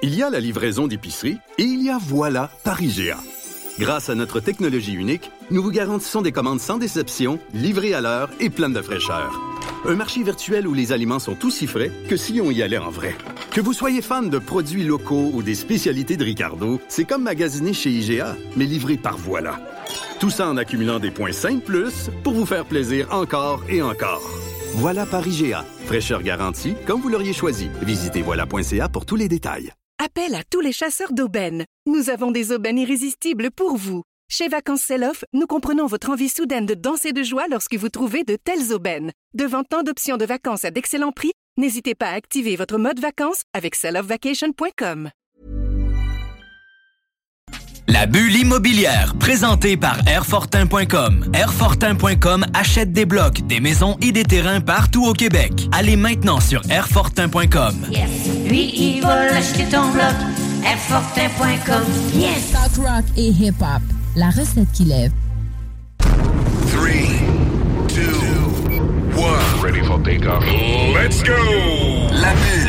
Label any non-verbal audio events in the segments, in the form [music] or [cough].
Il y a la livraison d'épicerie et il y a Voilà par IGA. Grâce à notre technologie unique, nous vous garantissons des commandes sans déception, livrées à l'heure et pleines de fraîcheur. Un marché virtuel où les aliments sont aussi frais que si on y allait en vrai. Que vous soyez fan de produits locaux ou des spécialités de Ricardo, c'est comme magasiner chez IGA, mais livré par Voilà. Tout ça en accumulant des points 5 plus pour vous faire plaisir encore et encore. Voilà par IGA. Fraîcheur garantie, comme vous l'auriez choisi. Visitez voilà.ca pour tous les détails. Appel à tous les chasseurs d'aubaines. Nous avons des aubaines irrésistibles pour vous. Chez Vacances Sell-Off, nous comprenons votre envie soudaine de danser de joie lorsque vous trouvez de telles aubaines. Devant tant d'options de vacances à d'excellents prix, n'hésitez pas à activer votre mode vacances avec selloffvacation.com. La bulle immobilière, présentée par Airfortin.com. Airfortin.com achète des blocs, des maisons et des terrains partout au Québec. Allez maintenant sur Airfortin.com. Yes. Lui, il va acheter ton bloc. Airfortin.com. Yes. Talk rock et hip-hop. La recette qui lève. 3, 2, 1. Ready for takeoff. Let's go! La bulle,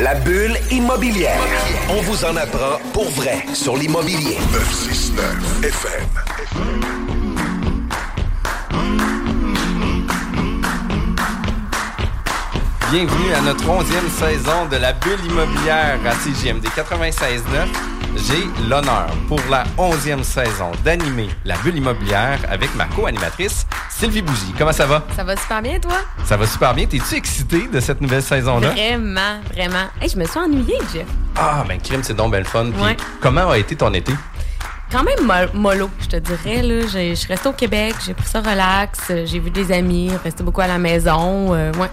La bulle immobilière. On vous en apprend pour vrai sur l'immobilier. 969 FM. Bienvenue à notre onzième saison de la bulle immobilière à CGMD 96.9. J'ai l'honneur pour la onzième saison d'animer la bulle immobilière avec ma co-animatrice Sylvie Bougie. Comment ça va? Ça va super bien, toi? Ça va super bien. T'es-tu excité de cette nouvelle saison-là? Vraiment, vraiment. Hey, je me suis ennuyée, Jeff. Ah, ben crime, c'est donc belle fun. Puis Ouais. comment a été ton été? Quand même mo- mollo, je te dirais. Là. Je suis restée au Québec, j'ai pris ça relax, j'ai vu des amis, resté beaucoup à la maison. euh, ouais.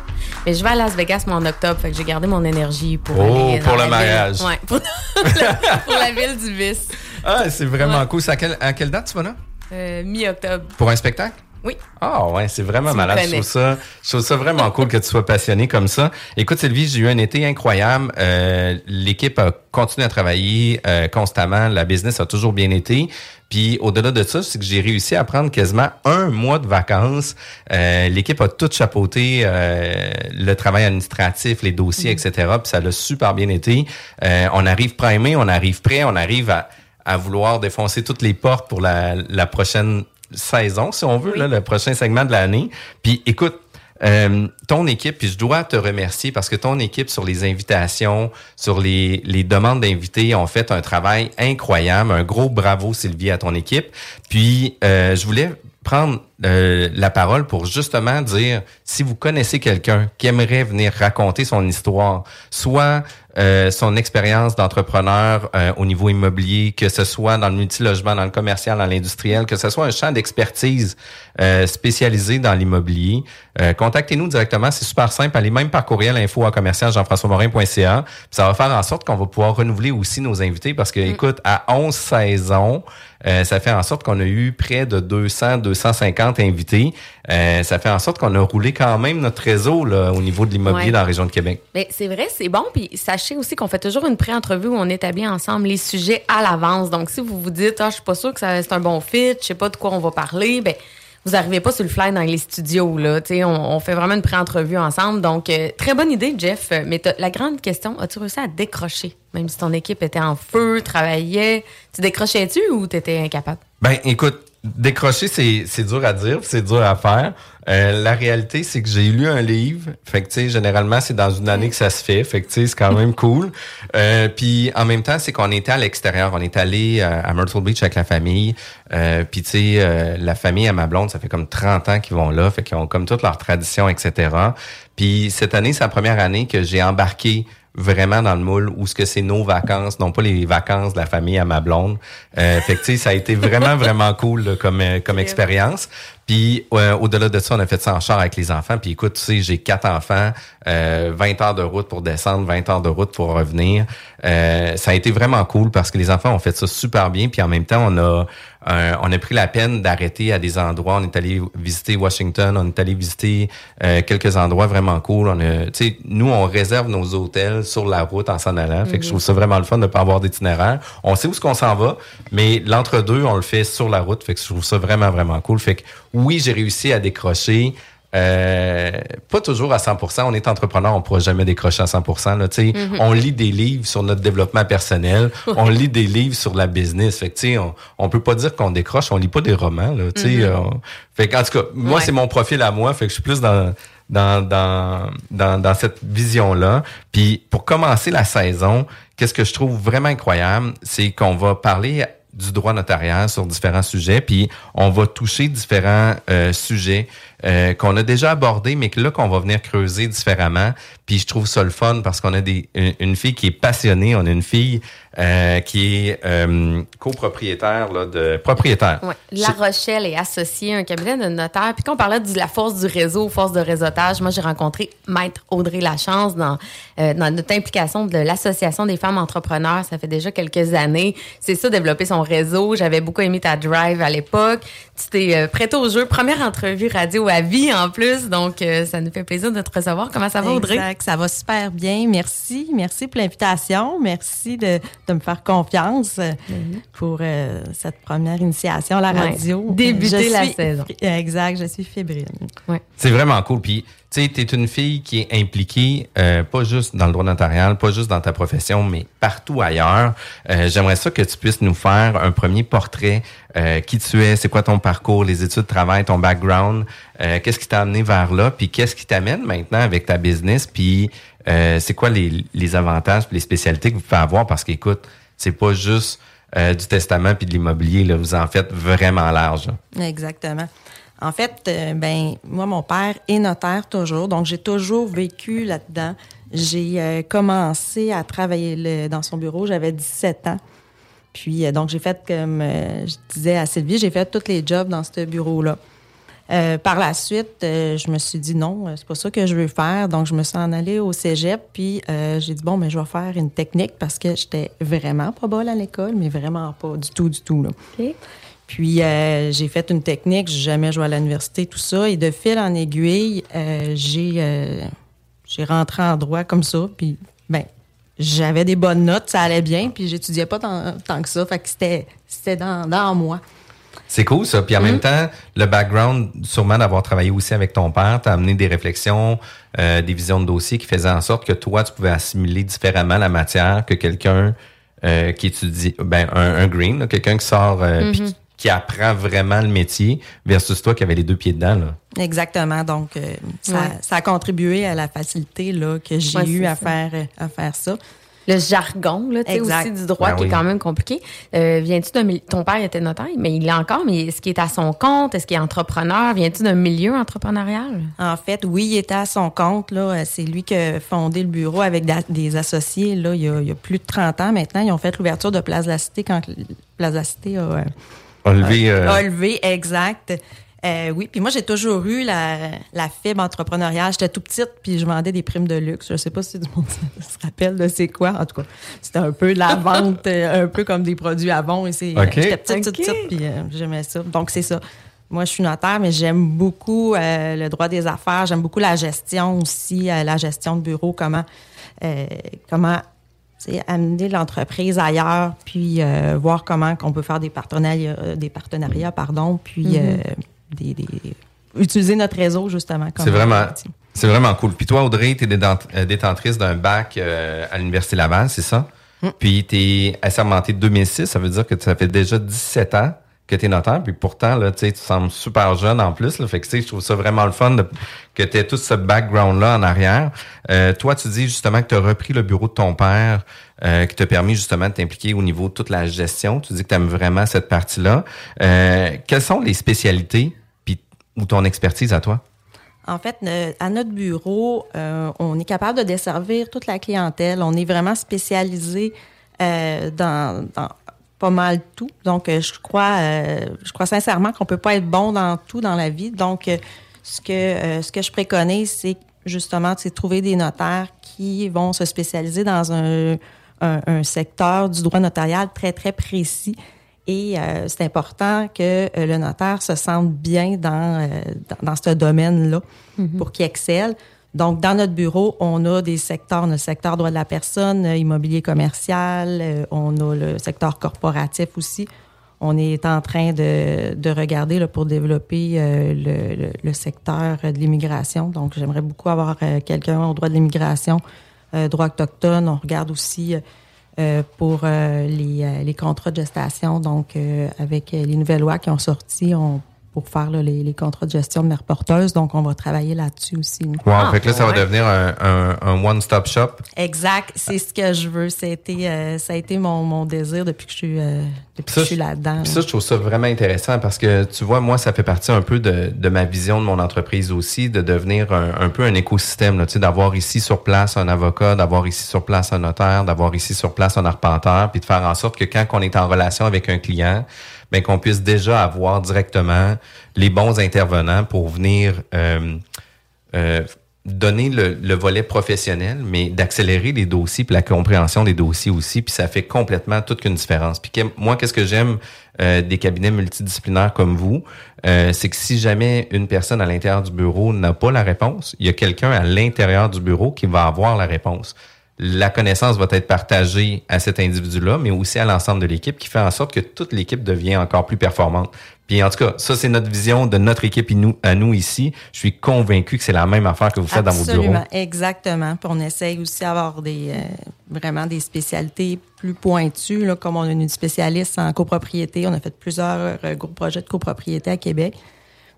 Mais je vais à Las Vegas moi, en octobre, fait que j'ai gardé mon énergie pour Oh, aller pour le mariage. Ouais, pour, la, [laughs] pour la ville du vice. Ah, c'est vraiment Ouais. cool. À, quelle- à quelle date tu vas là? Euh, Mi-octobre. Pour un spectacle? Oui. Ah ouais, c'est vraiment Tu malade. Je trouve ça, je trouve ça vraiment cool que tu sois passionné comme ça. Écoute Sylvie, j'ai eu un été incroyable. Euh, L'équipe a continué à travailler euh, constamment. La business a toujours bien été. Puis au-delà de ça, c'est que j'ai réussi à prendre quasiment un mois de vacances. Euh, L'équipe a tout chapeauté, euh, le travail administratif, les dossiers, etc. Puis ça l'a super bien été. Euh, on arrive primé, on arrive prêt, on arrive à, à vouloir défoncer toutes les portes pour la, la prochaine saison, si on veut, là, le prochain segment de l'année. Puis écoute, euh, ton équipe, puis je dois te remercier parce que ton équipe sur les invitations, sur les, les demandes d'invités ont fait un travail incroyable. Un gros bravo, Sylvie, à ton équipe. Puis euh, je voulais prendre euh, la parole pour justement dire si vous connaissez quelqu'un qui aimerait venir raconter son histoire, soit euh, son expérience d'entrepreneur euh, au niveau immobilier, que ce soit dans le multilogement, dans le commercial, dans l'industriel, que ce soit un champ d'expertise spécialisé dans l'immobilier, contactez-nous directement. C'est super simple. Allez même par courriel info à commercial jean-françois-morin.ca. Ça va faire en sorte qu'on va pouvoir renouveler aussi nos invités parce que, écoute, à 11 saisons, euh, ça fait en sorte qu'on a eu près de 200, 250 invités. Euh, ça fait en sorte qu'on a roulé quand même notre réseau là, au niveau de l'immobilier Ouais. dans la région de Québec. Mais c'est vrai, c'est bon. Puis sachez aussi qu'on fait toujours une pré-entrevue où on établit ensemble les sujets à l'avance. Donc, si vous vous dites, ah, je suis pas sûre que ça- c'est un bon fit, je sais pas de quoi on va parler, ben vous arrivez pas sur le fly dans les studios. Là. On, on fait vraiment une pré-entrevue ensemble. Donc, euh, très bonne idée, Jeff. Mais t'as- la grande question, as-tu réussi à décrocher? Même si ton équipe était en feu, travaillait, tu décrochais-tu ou t'étais incapable? Ben, écoute, décrocher, c'est, dur à dire, c'est dur à faire. Euh, la réalité, c'est que j'ai lu un livre. Fait que, tu sais, généralement, c'est dans une année que ça se fait. Fait que, tu sais, c'est quand même cool. Euh, puis, en même temps, c'est qu'on était à l'extérieur. On est allé euh, à Myrtle Beach avec la famille. Euh, puis, tu sais, la famille à ma blonde, ça fait comme 30 ans qu'ils vont là. Fait qu'ils ont comme toutes leurs traditions, etc. Puis, cette année, c'est la première année que j'ai embarqué vraiment dans le moule où ce que c'est nos vacances, non pas les vacances de la famille à ma blonde. Euh, [laughs] fait que, ça a été vraiment, vraiment cool là, comme, euh, comme expérience. Puis euh, au-delà de ça, on a fait ça en char avec les enfants. Puis écoute, tu sais, j'ai quatre enfants, euh, 20 heures de route pour descendre, 20 heures de route pour revenir. Euh, ça a été vraiment cool parce que les enfants ont fait ça super bien. Puis en même temps, on a euh, on a pris la peine d'arrêter à des endroits. On est allé visiter Washington, on est allé visiter euh, quelques endroits vraiment cool. On a, nous on réserve nos hôtels sur la route en s'en allant. Fait que je trouve ça vraiment le fun de pas avoir d'itinéraire. On sait où ce qu'on s'en va, mais l'entre-deux on le fait sur la route. Fait que je trouve ça vraiment vraiment cool. Fait que oui, j'ai réussi à décrocher. Euh, pas toujours à 100%. On est entrepreneur, on pourra jamais décrocher à 100%. Là, sais, On lit des livres sur notre développement personnel, on lit des livres sur la business. Fait que, on, on peut pas dire qu'on décroche, on lit pas des romans. Là, fait qu'en tout cas, moi, Ouais. c'est mon profil à moi. Fait que je suis plus dans dans, dans, dans, dans cette vision-là. Puis pour commencer la saison, qu'est-ce que je trouve vraiment incroyable, c'est qu'on va parler du droit notarial sur différents sujets, puis on va toucher différents euh, sujets euh, qu'on a déjà abordés, mais que là qu'on va venir creuser différemment. Puis je trouve ça le fun parce qu'on a des une, une fille qui est passionnée, on a une fille euh, qui est euh, copropriétaire là, de propriétaire. Ouais. La Rochelle est associée à un cabinet de notaire. Puis quand on parlait de la force du réseau, force de réseautage, moi j'ai rencontré Maître Audrey Lachance dans, dans notre implication de l'Association des femmes entrepreneurs. Ça fait déjà quelques années. C'est ça, développer son réseau. J'avais beaucoup aimé ta drive à l'époque. Tu t'es prêtée au jeu. Première entrevue radio à vie en plus. Donc euh, ça nous fait plaisir de te recevoir. Comment ça va, Audrey? Exact, ça va super bien. Merci. Merci pour l'invitation. Merci de, de me faire confiance euh, pour euh, cette première initiation à la Ouais. radio. Débuter Je la suis- saison. Exact, je suis fébrile. C'est vraiment cool. Puis, tu sais, tu es une fille qui est impliquée, euh, pas juste dans le droit notarial, pas juste dans ta profession, mais partout ailleurs. Euh, J'aimerais ça que tu puisses nous faire un premier portrait. Euh, qui tu es, c'est quoi ton parcours, les études de travail, ton background, euh, qu'est-ce qui t'a amené vers là, puis qu'est-ce qui t'amène maintenant avec ta business, puis c'est quoi les, les avantages, les spécialités que vous pouvez avoir, parce qu'écoute, c'est pas juste du testament puis de l'immobilier, là, vous en faites vraiment large. Exactement. En fait, euh, ben moi, mon père est notaire toujours, donc j'ai toujours vécu là-dedans. J'ai euh, commencé à travailler le- dans son bureau, j'avais 17 ans. Puis, euh, donc, j'ai fait, comme euh, je disais à Sylvie, j'ai fait tous les jobs dans ce bureau-là. Par la suite, je me suis dit non, c'est pas ça que je veux faire. Donc, je me suis en allée au cégep, puis j'ai dit bon, mais je vais faire une technique parce que j'étais vraiment pas bonne à l'école, mais vraiment pas du tout, du tout. Là. Puis euh, j'ai fait une technique, j'ai jamais joué à l'université, tout ça. Et de fil en aiguille, euh, j'ai euh, j'ai rentré en droit comme ça. Puis ben j'avais des bonnes notes, ça allait bien. Puis j'étudiais pas tant, tant que ça, fait que c'était c'était dans, dans moi. C'est cool ça. Puis en même temps, le background, sûrement d'avoir travaillé aussi avec ton père, t'a amené des réflexions, des visions de dossier qui faisaient en sorte que toi, tu pouvais assimiler différemment la matière que quelqu'un euh, qui étudie, ben un, un green, quelqu'un qui sort, euh, puis qui- apprend vraiment le métier, versus toi qui avait les deux pieds dedans. Là. Exactement. Donc euh, ça, Ouais. ça a contribué à la facilité là, que j'ai Ouais, eu c'est à ça. faire euh, à faire ça. Le jargon, là, tu sais, Exact. aussi du droit Ben qui oui. est quand même compliqué. Euh, viens-tu d'un ton père était notaire, mais il l'est encore, mais est-ce qu'il est à son compte? Est-ce qu'il est entrepreneur? Viens-tu d'un milieu entrepreneurial? En fait, oui, il était à son compte. Là. C'est lui qui a fondé le bureau avec des associés là, il, y a, il y a plus de 30 ans maintenant. Ils ont fait l'ouverture de Place de la Cité quand Place de la Cité a, levé, euh, a levé, exact. Euh, oui, puis moi, j'ai toujours eu la, la fibre entrepreneuriale. J'étais tout petite, puis je vendais des primes de luxe. Je sais pas si du monde [laughs] se rappelle de c'est quoi. En tout cas, c'était un peu de la vente, euh, un peu comme des produits avant. Et c'est, OK. J'étais petite, OK. petite, petite, puis euh, j'aimais ça. Donc, c'est ça. Moi, je suis notaire, mais j'aime beaucoup euh, le droit des affaires. J'aime beaucoup la gestion aussi, euh, la gestion de bureau, comment, euh, comment amener l'entreprise ailleurs, puis euh, voir comment qu'on peut faire des partenariats, euh, des partenariats pardon, puis euh, des, des- utiliser notre réseau justement. comme C'est vraiment, c'est vraiment cool. Puis toi, Audrey, tu es détentrice d'un bac euh, à l'Université Laval, c'est ça? Puis tu es assermentée de 2006, ça veut dire que ça fait déjà 17 ans que tu es notaire. Puis pourtant, là, tu sembles super jeune en plus. Là, fait que je trouve ça vraiment le fun de- que tu aies tout ce background-là en arrière. Euh, toi, tu dis justement que tu as repris le bureau de ton père euh, qui t'a permis justement de t'impliquer au niveau de toute la gestion. Tu dis que tu aimes vraiment cette partie-là. Euh, quelles sont les spécialités puis, ou ton expertise à toi? En fait, à notre bureau, euh, on est capable de desservir toute la clientèle. On est vraiment spécialisé euh, dans, dans pas mal tout. Donc, euh, je crois, euh, je crois sincèrement qu'on peut pas être bon dans tout dans la vie. Donc, euh, ce que euh, ce que je préconise, c'est justement c'est de trouver des notaires qui vont se spécialiser dans un, un, un secteur du droit notarial très très précis. Et euh, c'est important que euh, le notaire se sente bien dans, euh, dans, dans ce domaine-là pour qu'il excelle. Donc, dans notre bureau, on a des secteurs, le secteur droit de la personne, euh, immobilier commercial, euh, on a le secteur corporatif aussi. On est en train de, de regarder là, pour développer euh, le, le- secteur de l'immigration. Donc, j'aimerais beaucoup avoir euh, quelqu'un au droit de l'immigration, euh, droit autochtone. On regarde aussi pour les, les contrats de gestation. Donc, avec les nouvelles lois qui ont sorti, on, pour faire là, les, les contrats de gestion de mère porteuse. Donc, on va travailler là-dessus aussi. Wow, fait que là, ça va devenir un, un- un one-stop shop. Exact, c'est ce que je veux. Ça a été, euh, ça a été mon, mon désir depuis que je suis, euh, depuis que je suis là-dedans. Ça, je trouve ça vraiment intéressant parce que, tu vois, moi, ça fait partie un peu de, de ma vision de mon entreprise aussi, de devenir un, un peu un écosystème, là, tu sais, d'avoir ici sur place un avocat, d'avoir ici sur place un notaire, d'avoir ici sur place un arpenteur, puis de faire en sorte que quand on est en relation avec un client, ben qu'on puisse déjà avoir directement les bons intervenants pour venir euh, euh, donner le, le volet professionnel, mais d'accélérer les dossiers puis la compréhension des dossiers aussi, puis ça fait complètement toute une différence. Puis moi, qu'est-ce que j'aime euh, des cabinets multidisciplinaires comme vous, c'est que si jamais une personne à l'intérieur du bureau n'a pas la réponse, il y a quelqu'un à l'intérieur du bureau qui va avoir la réponse. La connaissance va être partagée à cet individu-là, mais aussi à l'ensemble de l'équipe, qui fait en sorte que toute l'équipe devient encore plus performante. Puis en tout cas, ça, c'est notre vision de notre équipe et nous, à nous ici. Je suis convaincu que c'est la même affaire que vous faites dans vos bureaux. Exactement. Puis on essaye aussi d'avoir des, euh, vraiment des spécialités plus pointues, là, comme on a une spécialiste en copropriété. On a fait plusieurs euh, gros projets de copropriété à Québec.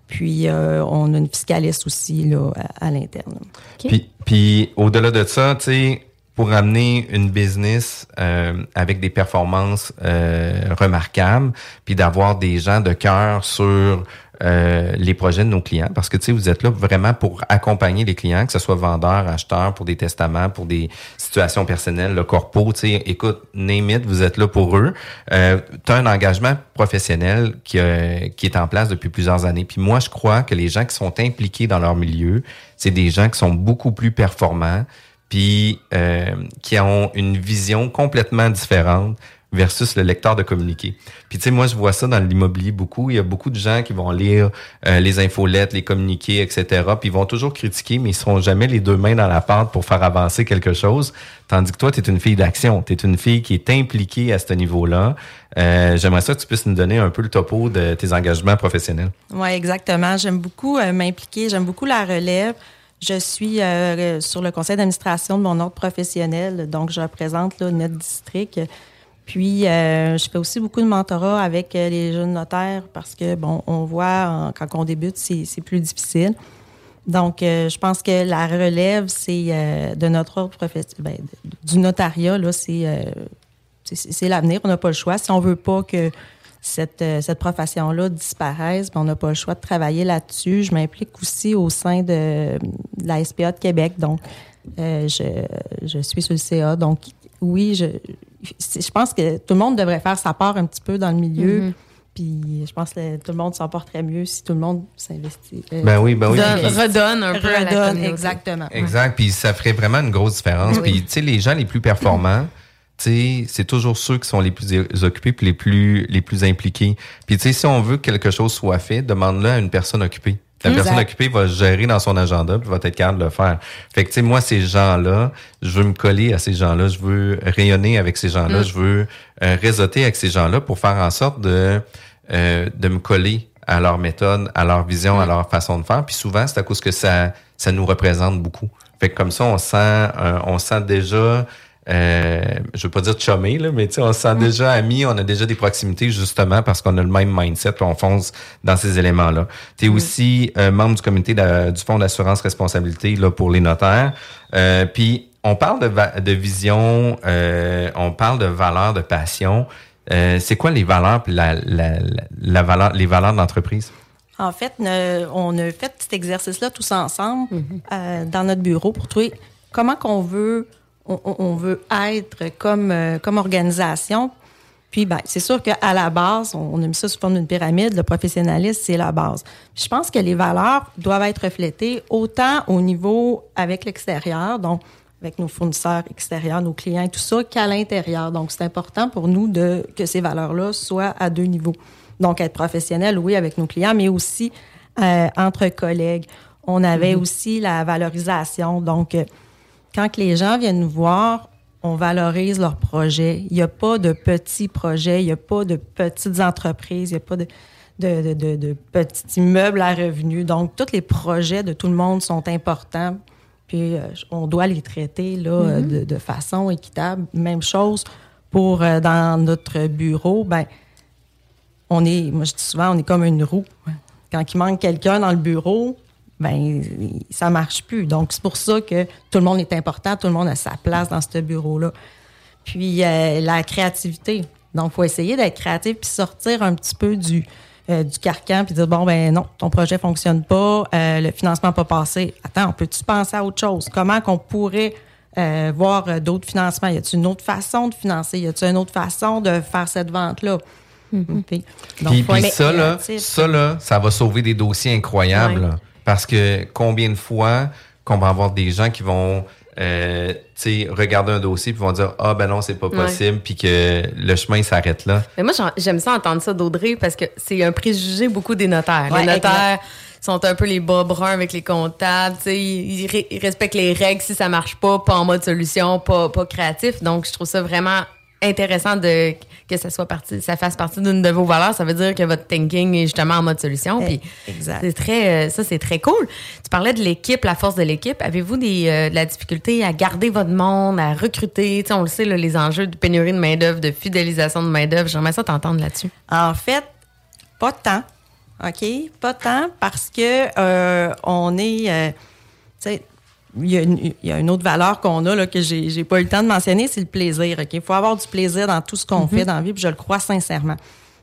Puis euh, on a une fiscaliste aussi là, à, à l'interne. Puis, puis au-delà de ça, tu sais, pour amener une business euh, avec des performances euh, remarquables, puis d'avoir des gens de cœur sur euh, les projets de nos clients, parce que tu sais, vous êtes là vraiment pour accompagner les clients, que ce soit vendeurs, acheteurs, pour des testaments, pour des situations personnelles, le corpo, tu sais, écoute, name it, vous êtes là pour eux. Euh, tu as un engagement professionnel qui, euh, qui est en place depuis plusieurs années. Puis moi, je crois que les gens qui sont impliqués dans leur milieu, c'est des gens qui sont beaucoup plus performants, puis euh, qui ont une vision complètement différente versus le lecteur de communiqué. Puis tu sais, moi, je vois ça dans l'immobilier beaucoup. Il y a beaucoup de gens qui vont lire euh, les infolettes, les communiqués, etc. Puis ils vont toujours critiquer, mais ils seront jamais les deux mains dans la pâte pour faire avancer quelque chose. Tandis que toi, tu es une fille d'action. Tu es une fille qui est impliquée à ce niveau-là. Euh, J'aimerais ça que tu puisses nous donner un peu le topo de tes engagements professionnels. Oui, exactement. J'aime beaucoup euh, m'impliquer. J'aime beaucoup la relève. Je suis euh, sur le conseil d'administration de mon ordre professionnel, donc je représente là, notre district. Puis, euh, je fais aussi beaucoup de mentorat avec euh, les jeunes notaires parce que, bon, on voit quand on débute, c'est plus difficile. Donc, euh, je pense que la relève, c'est euh, de notre ordre professionnel, du notariat, là, c'est euh, c'est l'avenir. On n'a pas le choix. Si on veut pas que cette, euh, cette profession-là disparaisse, ben, on n'a pas le choix de travailler là-dessus. Je m'implique aussi au sein de, de la SPA de Québec. Donc, euh, je, je suis sur le CA. Donc, oui, je, je pense que tout le monde devrait faire sa part un petit peu dans le milieu. Mhm. Puis, je pense que tout le monde s'en porterait mieux si tout le monde s'investit. euh, Ben oui, ben oui. Donne- redonne un peu à la exactement. Exact. Puis ça ferait vraiment une grosse différence. Oui. Puis tu sais, les gens les plus performants, c'est toujours ceux qui sont les plus occupés puis les plus les plus impliqués. Puis tu sais, si on veut que quelque chose soit fait, demande-le à une personne occupée. La Exact. personne occupée va gérer dans son agenda puis va être capable de le faire. Fait que tu sais, moi ces gens-là, je veux me coller à ces gens-là, je veux rayonner avec ces gens-là, Mm. je veux euh, réseauter avec ces gens-là pour faire en sorte de euh, de me coller à leur méthode, à leur vision, à leur façon de faire. Puis souvent, c'est à cause que ça, ça nous représente beaucoup. Fait que comme ça, on sent, euh, on sent déjà, euh, je veux pas dire chumé, là, mais tu sais, on se sent déjà amis, on a déjà des proximités justement parce qu'on a le même mindset, puis on fonce dans ces éléments-là. Tu es aussi euh, membre du comité de- du fonds d'assurance responsabilité là pour les notaires. Euh, puis on parle de, va- de vision, euh, on parle de valeur, de passion. Euh, c'est quoi les valeurs puis la, la, la, la valeur, les valeurs de l'entreprise? En fait, ne- on a fait cet exercice-là tous ensemble euh, dans notre bureau pour trouver comment qu'on veut, on, veut être comme, euh, comme organisation. Puis, ben, c'est sûr qu'à la base, on, on a mis ça sous forme d'une pyramide. Le professionnalisme, c'est la base. Puis je pense que les valeurs doivent être reflétées autant au niveau avec l'extérieur, donc avec nos fournisseurs extérieurs, nos clients tout ça, qu'à l'intérieur. Donc, c'est important pour nous de que ces valeurs-là soient à deux niveaux. Donc, être professionnel, oui, avec nos clients, mais aussi euh, entre collègues. On avait aussi la valorisation. Donc, euh, quand les gens viennent nous voir, on valorise leurs projets. Il n'y a pas de petits projets, il n'y a pas de petites entreprises, il n'y a pas de, de, de, de, petits immeubles à revenus. Donc, tous les projets de tout le monde sont importants. Puis, euh, on doit les traiter là, euh, Mhm. de, de façon équitable. Même chose pour euh, dans notre bureau. Ben, on est, moi je dis souvent, on est comme une roue. Quand il manque quelqu'un dans le bureau, ben ça marche plus. Donc c'est pour ça que tout le monde est important, tout le monde a sa place dans ce bureau-là. Puis euh, la créativité. Donc il faut essayer d'être créatif puis sortir un petit peu du euh, du carcan puis dire bon ben non ton projet fonctionne pas, euh, le financement n'a pas passé. Attends, on peut-tu penser à autre chose? Comment qu'on pourrait euh, voir euh, d'autres financements? Y a-t-il une autre façon de financer? Y a-t-il une autre façon de faire cette vente là Puis, donc, Puis, être ça, là, ça, là, ça va sauver des dossiers incroyables. Ouais. Parce que combien de fois qu'on va avoir des gens qui vont euh, tu sais, regarder un dossier puis vont dire Ah ben non, c'est pas possible, puis que le chemin il s'arrête là. Mais moi, j'aime ça entendre ça d'Audrey parce que c'est un préjugé beaucoup des notaires. Ouais, les notaires exact. sont un peu les bas bruns avec les comptables. tu sais, Ils, ils respectent les règles si ça marche pas, pas en mode solution, pas, pas créatif. Donc, je trouve ça vraiment intéressant de que ça soit parti, ça fasse partie d'une de vos valeurs. Ça veut dire que votre thinking est justement en mode solution. Puis exact. c'est très, euh, ça c'est très cool. Tu parlais de l'équipe, la force de l'équipe. Avez-vous des, euh, de la difficulté à garder votre monde, à recruter? On le sait, là, les enjeux de pénurie de main d'œuvre, de fidélisation de main d'œuvre. J'aimerais ça t'entendre là-dessus. En fait, pas tant. OK? Pas tant parce que euh, on est. euh, il y, a une, il y a une autre valeur qu'on a là, que j'ai j'ai pas eu le temps de mentionner, c'est le plaisir. Il faut avoir du plaisir dans tout ce qu'on Mhm. fait dans la vie, puis je le crois sincèrement.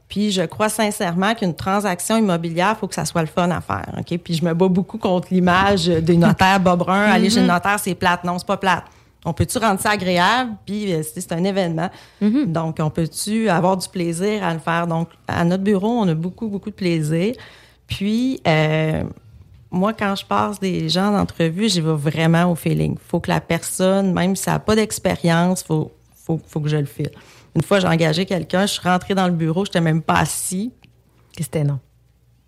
Puis je crois sincèrement qu'une transaction immobilière, il faut que ça soit le fun à faire. Puis je me bats beaucoup contre l'image des notaires bas bruns. [laughs] Aller chez le Mhm. notaire, c'est plate. Non, c'est pas plate. On peut-tu rendre ça agréable? Puis euh, c'est un événement. Donc, on peut-tu avoir du plaisir à le faire? Donc, à notre bureau, on a beaucoup, beaucoup de plaisir. Puis, euh, moi, quand je passe des gens d'entrevue, j'y vais vraiment au feeling. faut que la personne, même si elle n'a pas d'expérience, faut, faut, faut que je le file. Une fois, j'ai engagé quelqu'un, je suis rentrée dans le bureau, je n'étais même pas assis. Que c'était non.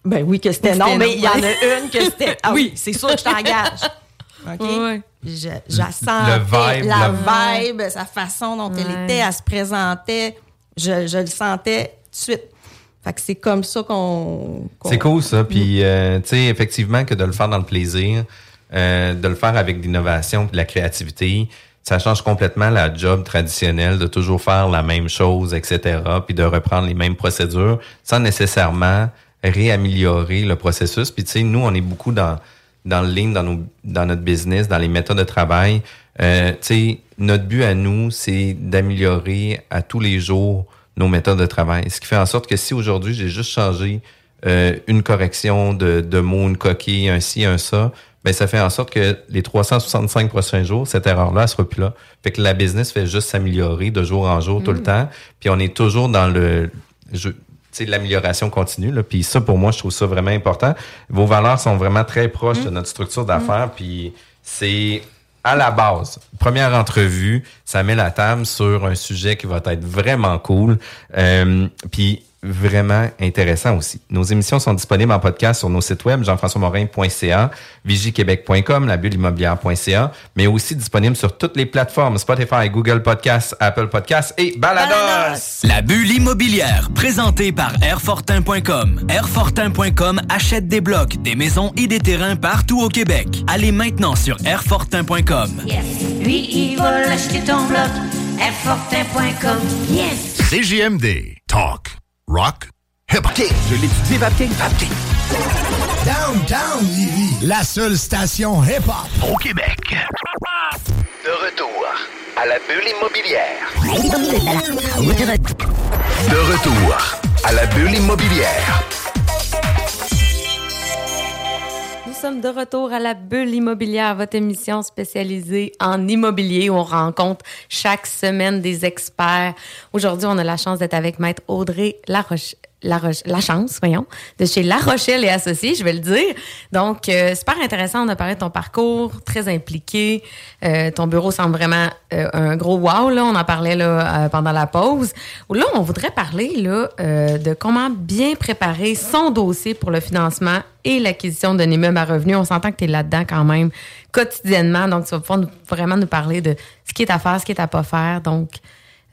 Ben oui, que c'était non, mais il y en a une que c'était. Ah [laughs] oui, c'est sûr que je t'engage. [laughs] OK? Ouais. Je, je la sentais, vibe, la le- vibe, sa façon dont elle était, elle se présentait, je, je le sentais tout de suite. Fait que c'est comme ça qu'on. C'est cool ça. Puis, euh, tu sais, effectivement, que de le faire dans le plaisir, euh, de le faire avec l'innovation, de la créativité, ça change complètement la job traditionnelle de toujours faire la même chose, etc., puis de reprendre les mêmes procédures sans nécessairement réaméliorer le processus. Puis, tu sais, nous, on est beaucoup dans dans le ligne, dans, nos, dans notre business, dans les méthodes de travail. Euh, tu sais, notre but à nous, c'est d'améliorer à tous les jours nos méthodes de travail. Ce qui fait en sorte que si aujourd'hui, j'ai juste changé euh, une correction de, de mots, une coquille, un ci, un ça, ben ça fait en sorte que les 365 prochains jours, cette erreur-là, elle sera plus là. Fait que la business fait juste s'améliorer de jour en jour, tout le Mm. temps. Puis on est toujours dans le... je- tu sais, l'amélioration continue. Là. Puis ça, pour moi, je trouve ça vraiment important. Vos valeurs sont vraiment très proches de notre structure d'affaires. Puis c'est à la base. Première entrevue, ça met la table sur un sujet qui va être vraiment cool. Euh, puis vraiment intéressant aussi. Nos émissions sont disponibles en podcast sur nos sites web jean-françois-morin.ca, vigiquebec.com, la bulle immobilière.ca, mais aussi disponibles sur toutes les plateformes Spotify, Google Podcasts, Apple Podcasts et Balados. La bulle immobilière, présentée par Airfortin.com. Airfortin.com achète des blocs, des maisons et des terrains partout au Québec. Allez maintenant sur Airfortin.com. Lui, il va l'acheter ton bloc. Airfortin.com. Yes! CJMD. Talk. Rock. Hip hop. Je l'étudie, Vapking. Vapking. Downtown Lévis, la seule station hip-hop Au Québec. De retour à la bulle immobilière. De retour à la bulle immobilière. Sommes de retour à la bulle immobilière, votre émission spécialisée en immobilier où on rencontre chaque semaine des experts. Aujourd'hui, on a la chance d'être avec Maître Audrey Laroche, la, la chance, voyons, de chez La Rochelle et Associés, je vais le dire. Donc, euh, super intéressant. On a parlé de ton parcours, très impliqué. Euh, ton bureau semble vraiment euh, un gros wow, là. On en parlait là, pendant la pause. Là, on voudrait parler là, de comment bien préparer son dossier pour le financement et l'acquisition d'un immeuble à revenus. On s'entend que tu es là-dedans quand même quotidiennement. Donc, tu vas pouvoir vraiment nous parler de ce qui est à faire, ce qui est à pas faire. Donc,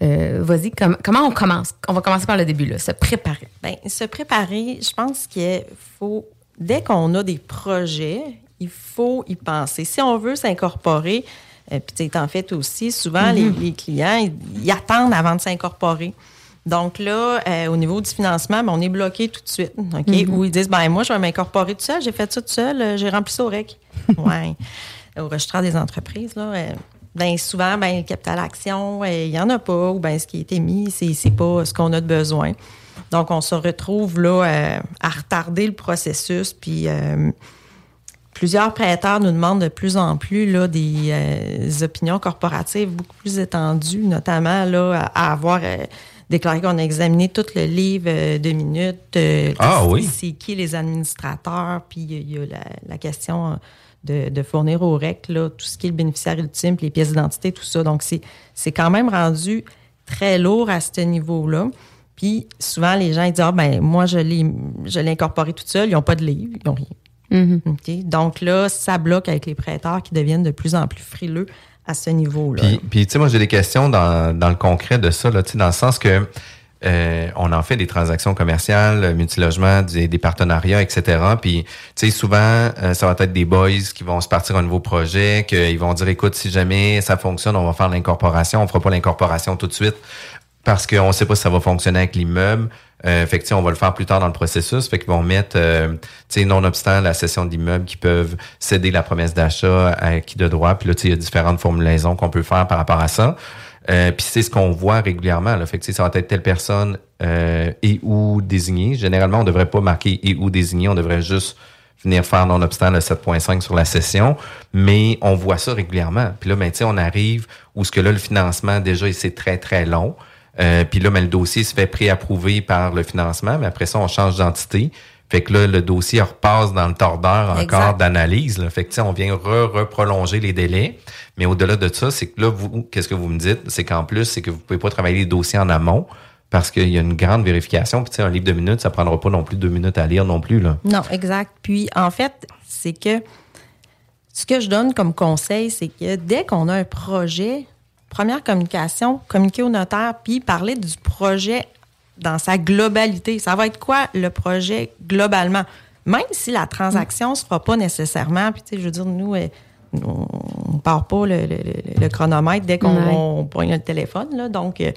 euh, Vas-y, comment on commence? On va commencer par le début, là, se préparer. Bien, se préparer, je pense qu'il faut, dès qu'on a des projets, il faut y penser. Si on veut s'incorporer, euh, puis en fait aussi, souvent, les, mm-hmm. clients, ils, attendent avant de s'incorporer. Donc là, euh, au niveau du financement, ben, on est bloqué tout de suite. OK? Mm-hmm. Ou ils disent, ben moi, je vais m'incorporer tout seul, j'ai fait ça tout seul, j'ai rempli ça au REC. [laughs] ouais. Au registre des entreprises, là ben souvent, ben, le capital action, euh, il n'y en a pas, ou ben ce qui a été mis, c'est, c'est pas ce qu'on a de besoin. Donc, on se retrouve là euh, à retarder le processus, puis euh, plusieurs prêteurs nous demandent de plus en plus là, des opinions corporatives beaucoup plus étendues, notamment là, à avoir déclaré qu'on a examiné tout le livre de minutes. ah oui. C'est qui les administrateurs, puis il y a la, la question de, fournir au REC là, tout ce qui est le bénéficiaire ultime, les pièces d'identité, tout ça. Donc, c'est quand même rendu très lourd à ce niveau-là. Puis souvent, les gens ils disent Ah, ben moi, je l'ai incorporé toute seule, ils n'ont pas de livre, ils n'ont rien. Mm-hmm. Donc là, ça bloque avec les prêteurs qui deviennent de plus en plus frileux à ce niveau-là. Puis, tu sais, moi, j'ai des questions dans, dans, le concret de ça, là, dans le sens que euh, on en fait des transactions commerciales, multilogement, des, des partenariats, etc. Puis, tu sais, souvent, euh, ça va être des boys qui vont se partir un nouveau projet, qu'ils vont dire, écoute, si jamais ça fonctionne, on va faire l'incorporation. On fera pas l'incorporation tout de suite parce qu'on sait pas si ça va fonctionner avec l'immeuble. Euh, fait que, on va le faire plus tard dans le processus. Fait qu'ils vont mettre, euh, tu sais, nonobstant la cession d'immeuble, qui peuvent céder la promesse d'achat à qui de droit. Puis là, tu sais, il y a différentes formulaisons qu'on peut faire par rapport à ça. Euh, puis c'est ce qu'on voit régulièrement. Là. Fait que, ça va être telle personne euh, et ou désignée. Généralement, on devrait pas marquer et ou désigné. On devrait juste venir faire non-obstant le 7.5 sur la session. Mais on voit ça régulièrement. Puis là, ben, on arrive où ce que là, le financement, déjà, c'est très, très long. Euh, puis là, ben, le dossier se fait préapprouver par le financement, mais après ça, on change d'entité. Fait que là, le dossier repasse dans le tordeur encore d'analyse. Fait que on vient re-prolonger les délais. Mais au-delà de ça, c'est que là, vous, qu'est-ce que vous me dites? C'est qu'en plus, c'est que vous pouvez pas travailler les dossiers en amont parce qu'il y a une grande vérification. Puis, un livre de minutes, ça prendra pas non plus deux minutes à lire non plus. Là. Non, exact. Puis, en fait, c'est que ce que je donne comme conseil, c'est que dès qu'on a un projet, première communication, communiquer au notaire, puis parler du projet dans sa globalité. Ça va être quoi le projet globalement? Même si la transaction ne se fera pas nécessairement, puis tu sais, je veux dire, nous, euh, on ne part pas le, chronomètre dès qu'on pointe le téléphone, là, donc... Euh,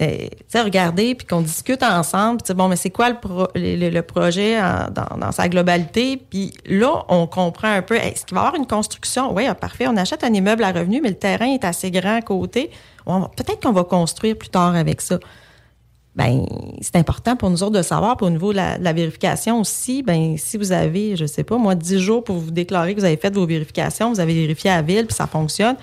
euh, tu sais, regarder puis qu'on discute ensemble. Bon, mais c'est quoi le, le, projet dans, sa globalité? Puis là, on comprend un peu, est-ce qu'il va y avoir une construction? Oui, ah, parfait, on achète un immeuble à revenu, mais le terrain est assez grand à côté. Peut-être qu'on va construire plus tard avec ça ben c'est important pour nous autres de savoir, pour au niveau de la, vérification aussi, ben si vous avez, je sais pas, moi, 10 jours pour vous déclarer que vous avez fait vos vérifications, vous avez vérifié à ville, puis ça fonctionne,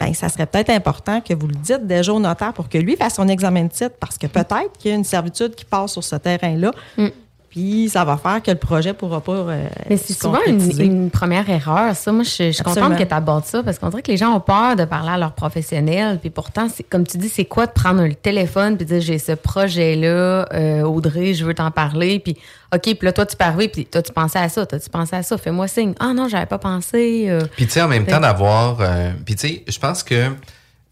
ben ça serait peut-être important que vous le dites déjà au notaire pour que lui fasse son examen de titre, parce que peut-être qu'il y a une servitude qui passe sur ce terrain-là. Mm. Puis ça va faire que le projet pourra pas. Euh, Mais c'est souvent une, première erreur, ça. Moi, je, suis contente que tu abordes ça parce qu'on dirait que les gens ont peur de parler à leurs professionnels. Puis pourtant, comme tu dis, c'est quoi de prendre le téléphone puis de dire j'ai ce projet-là, euh, Audrey, je veux t'en parler. Puis OK, puis là, toi, tu parles, puis toi, tu pensais à ça, toi, tu pensais à ça, fais-moi signe. Ah non, j'avais pas pensé. Euh. puis tu sais, en même temps, d'avoir. puis tu sais, je pense que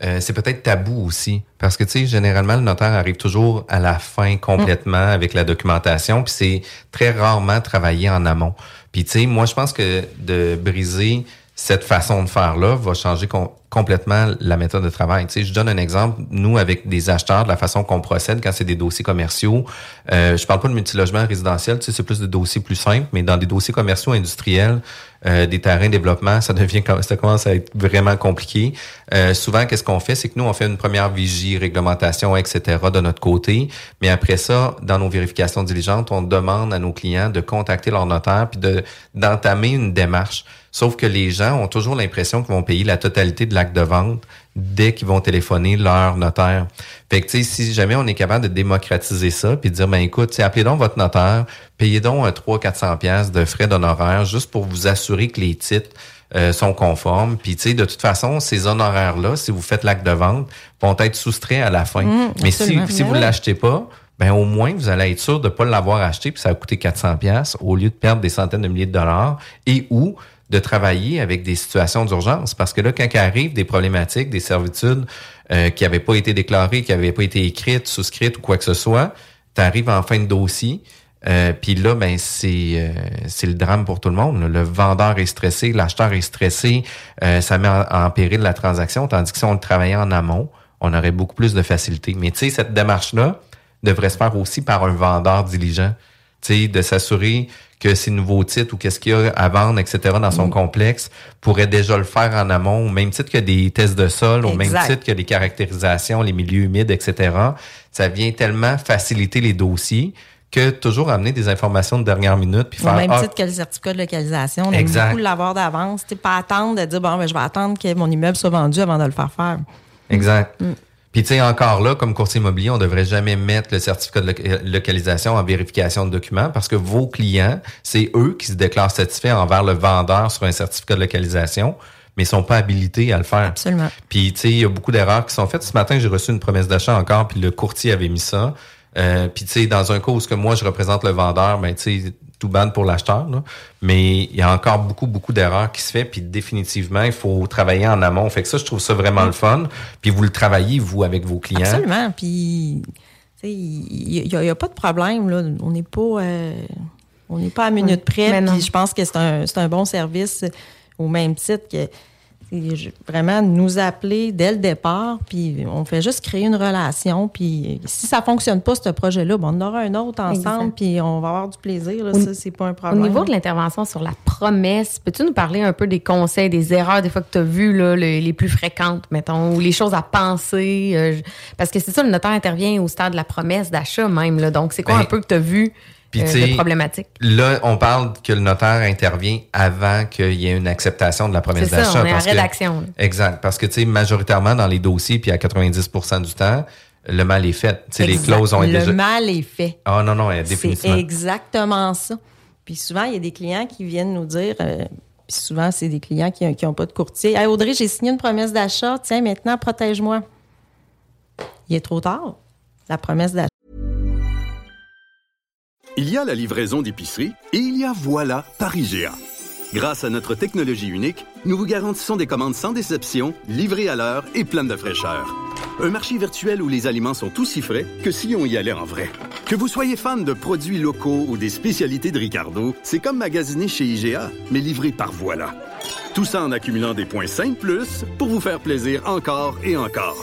euh, c'est peut-être tabou aussi. Parce que, tu sais, généralement, le notaire arrive toujours à la fin complètement mm. avec la documentation, puis c'est très rarement travaillé en amont. Puis, tu sais, moi, je pense que de briser cette façon de faire-là va changer complètement la méthode de travail. Tu sais, je donne un exemple. Nous, avec des acheteurs, de la façon qu'on procède quand c'est des dossiers commerciaux, euh, je parle pas de multilogement résidentiel, tu sais, c'est plus de dossiers plus simples, mais dans des dossiers commerciaux industriels, euh, des terrains de développement, ça devient ça commence à être vraiment compliqué. Euh, souvent, qu'est-ce qu'on fait, c'est que nous on fait une première vigie, réglementation, etc. de notre côté, mais après ça, dans nos vérifications diligentes, on demande à nos clients de contacter leur notaire puis de d'entamer une démarche. Sauf que les gens ont toujours l'impression qu'ils vont payer la totalité de l'acte de vente dès qu'ils vont téléphoner leur notaire. Fait que, si jamais on est capable de démocratiser ça, puis de dire, ben écoute, appelez donc votre notaire, payez donc un 300-400 pièces de frais d'honoraires juste pour vous assurer que les titres euh, sont conformes. Puis, tu sais, de toute façon, ces honoraires-là, si vous faites l'acte de vente, vont être soustraits à la fin. Mmh, Mais si, si vous Ouais. ne l'achetez pas, ben au moins vous allez être sûr de pas l'avoir acheté puis ça va coûter 400 pièces au lieu de perdre des centaines de milliers de dollars et ou de travailler avec des situations d'urgence parce que là quand il arrive des problématiques, des servitudes euh, qui n'avaient pas été déclarées, qui n'avaient pas été écrites, souscrites ou quoi que ce soit, tu arrives en fin de dossier euh, puis là, ben c'est euh, c'est le drame pour tout le monde. Le vendeur est stressé, l'acheteur est stressé, euh, ça met en, en péril la transaction. Tandis que si on le travaillait en amont, on aurait beaucoup plus de facilité. Mais tu sais, cette démarche-là devrait se faire aussi par un vendeur diligent. Tu sais, de s'assurer que ces nouveaux titres ou qu'est-ce qu'il y a à vendre, etc., dans son complexe, pourrait déjà le faire en amont, au même titre que des tests de sol, au même titre que les caractérisations, les milieux humides, etc. Ça vient tellement faciliter les dossiers que toujours amener des informations de dernière minute puis Au faire même ah, titre que le certificat de localisation, on aime Exact. beaucoup l'avoir d'avance. Pas attendre de dire, bon, ben, je vais attendre que mon immeuble soit vendu avant de le faire faire. Exact. Mm. Puis tu sais, encore là, comme courtier immobilier, on devrait jamais mettre le certificat de loca- localisation en vérification de documents parce que vos clients, c'est eux qui se déclarent satisfaits envers le vendeur sur un certificat de localisation, mais ils sont pas habilités à le faire. Absolument. Puis tu sais, il y a beaucoup d'erreurs qui sont faites. Ce matin, j'ai reçu une promesse d'achat encore, puis le courtier avait mis ça. Euh, puis tu sais, dans un cas où ce que moi je représente le vendeur, ben tu sais, tout bad pour l'acheteur. Mais il y a encore beaucoup, beaucoup d'erreurs qui se fait. Puis définitivement, il faut travailler en amont. Fait que ça, je trouve ça vraiment le fun. Puis vous le travaillez, vous, avec vos clients. Absolument. Puis, tu sais, il n'y a, pas de problème. Là. On n'est pas, euh, on n'est pas à minute près. Puis je pense que c'est un, c'est un bon service au même titre que vraiment nous appeler dès le départ. Puis on fait juste créer une relation. Puis si ça fonctionne pas, ce projet-là, bon, on en aura un autre ensemble. Puis on va avoir du plaisir. Là, Au- ça, c'est pas un Au problème. niveau de l'intervention sur la promesse, peux-tu nous parler un peu des conseils, des erreurs des fois que tu as vues, là, le- les plus fréquentes, mettons, ou les choses à penser? euh, parce que c'est ça, le notaire intervient au stade de la promesse d'achat même. Là, donc, c'est quoi Ben, un peu que tu as vu? Puis, euh, de problématique? Là, on parle que le notaire intervient avant qu'il y ait une acceptation de la promesse C'est ça, d'achat. on est en parce que- rédaction. Exact. Parce que, tu sais, majoritairement dans les dossiers, puis à 90% du temps, le mal est fait. Tu sais, les clauses ont été Le déjà... mal est fait. Ah non, non, C'est définitivement. exactement ça. Puis souvent, il y a des clients qui viennent nous dire, euh, puis souvent, c'est des clients qui n'ont pas de courtier. Hey, Audrey, j'ai signé une promesse d'achat. Tiens, maintenant, protège-moi. Il est trop tard. La promesse d'achat. Il y a la livraison d'épicerie et il y a voilà Paris GA. Grâce à notre technologie unique, nous vous garantissons des commandes sans déception, livrées à l'heure et pleines de fraîcheur. Un marché virtuel où les aliments sont aussi frais que si on y allait en vrai. Que vous soyez fan de produits locaux ou des spécialités de Ricardo, c'est comme magasiner chez IGA, mais livré par voilà. Tout ça en accumulant des points 5 plus pour vous faire plaisir encore et encore.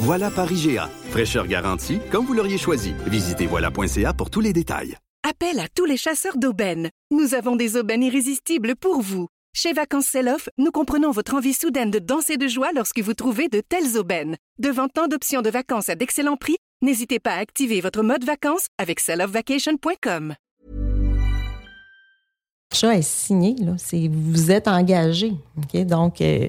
Voilà par IGA. Fraîcheur garantie, comme vous l'auriez choisi. Visitez voilà.ca pour tous les détails. Appel à tous les chasseurs d'aubaines. Nous avons des aubaines irrésistibles pour vous. Chez Vacances Sell-Off, nous comprenons votre envie soudaine de danser de joie lorsque vous trouvez de telles aubaines. Devant tant d'options de vacances à d'excellents prix, n'hésitez pas à activer votre mode vacances avec selloffvacation.com. L'achat est signé. Là. Vous êtes engagé. Donc, euh,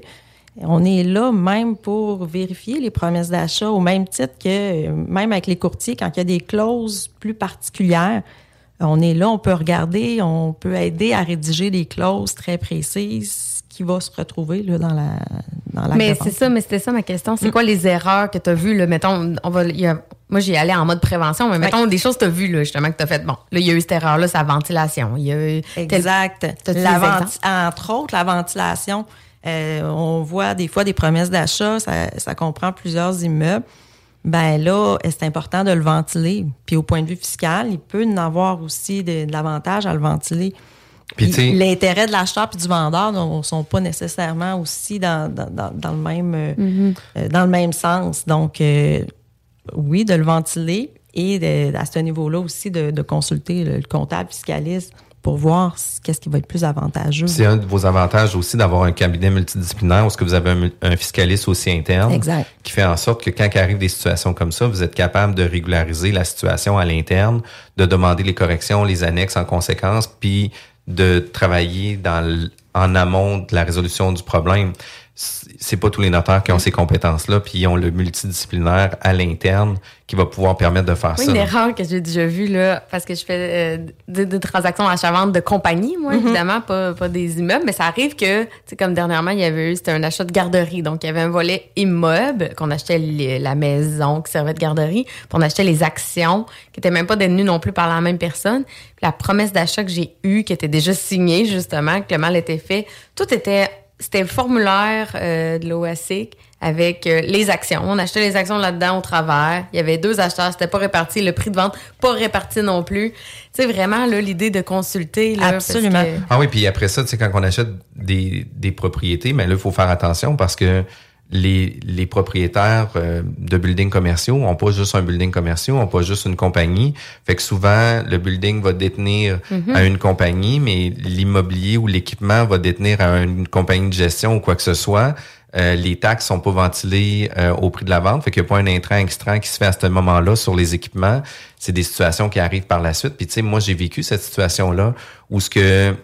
on est là même pour vérifier les promesses d'achat au même titre que, même avec les courtiers, quand il y a des clauses plus particulières, on est là, on peut regarder, on peut aider à rédiger des clauses très précises qui va se retrouver là, dans la dans Mais c'est ça, mais c'était ça ma question. C'est quoi les erreurs que tu as vues, là, mettons, on va, y a- moi j'y allé en mode prévention, mais mettons des choses que tu as vues, là, justement, que tu as fait. Bon, là, il y a eu cette erreur-là, sa ventilation. Il y a eu tel- Exact. La venti- entre autres, la ventilation. Euh, on voit des fois des promesses d'achat, ça, ça comprend plusieurs immeubles. Ben là, c'est important de le ventiler. Puis au point de vue fiscal, il peut y en avoir aussi de, de l'avantage à le ventiler. L'intérêt de l'acheteur puis du vendeur ne sont pas nécessairement aussi dans, dans, dans- dans le même euh, Mhm. euh, dans le même sens. Donc euh, oui, de le ventiler et de- à ce niveau-là aussi de, de consulter le, le comptable fiscaliste pour voir qu'est-ce qui va être plus avantageux. C'est un de vos avantages aussi d'avoir un cabinet multidisciplinaire où est-ce que vous avez un, fiscaliste aussi interne Exact. qui fait en sorte que quand il arrive des situations comme ça, vous êtes capable de régulariser la situation à l'interne, de demander les corrections, les annexes en conséquence, puis de travailler dans en amont de la résolution du problème. C'est pas tous les notaires qui ont ces compétences-là, puis ils ont le multidisciplinaire à l'interne qui va pouvoir permettre de faire Oui, ça. une erreur que j'ai déjà vue, là, parce que je fais euh, des, des transactions achat-vente de compagnie, moi, évidemment, pas, pas des immeubles, mais ça arrive que, tu sais, comme dernièrement, il y avait eu, c'était un achat de garderie. Donc, il y avait un volet immeuble, qu'on achetait les- la maison qui servait de garderie, puis on achetait les actions, qui étaient même pas détenues non plus par la même personne. Puis la promesse d'achat que j'ai eue, qui était déjà signée, justement, que le mal était fait, tout était, c'était le formulaire euh, de l'OASIC avec euh, les actions. On achetait les actions là-dedans au travers. Il y avait deux acheteurs, c'était pas réparti. Le prix de vente, pas réparti non plus. Tu sais, vraiment, là, l'idée de consulter. Là, Absolument. que- Ah oui, puis après ça, tu sais, quand on achète des, des propriétés, mais là, il faut faire attention parce que les, les propriétaires euh, de buildings commerciaux ont pas juste un building commercial, ont pas juste une compagnie. Fait que souvent, le building va détenir Mhm. à une compagnie, mais l'immobilier ou l'équipement va détenir à une compagnie de gestion ou quoi que ce soit. Euh, les taxes sont pas ventilées euh, au prix de la vente, fait qu'il n'y a pas un intrant extra qui se fait à ce moment-là sur les équipements. C'est des situations qui arrivent par la suite. Puis tu sais, moi j'ai vécu cette situation-là où ce que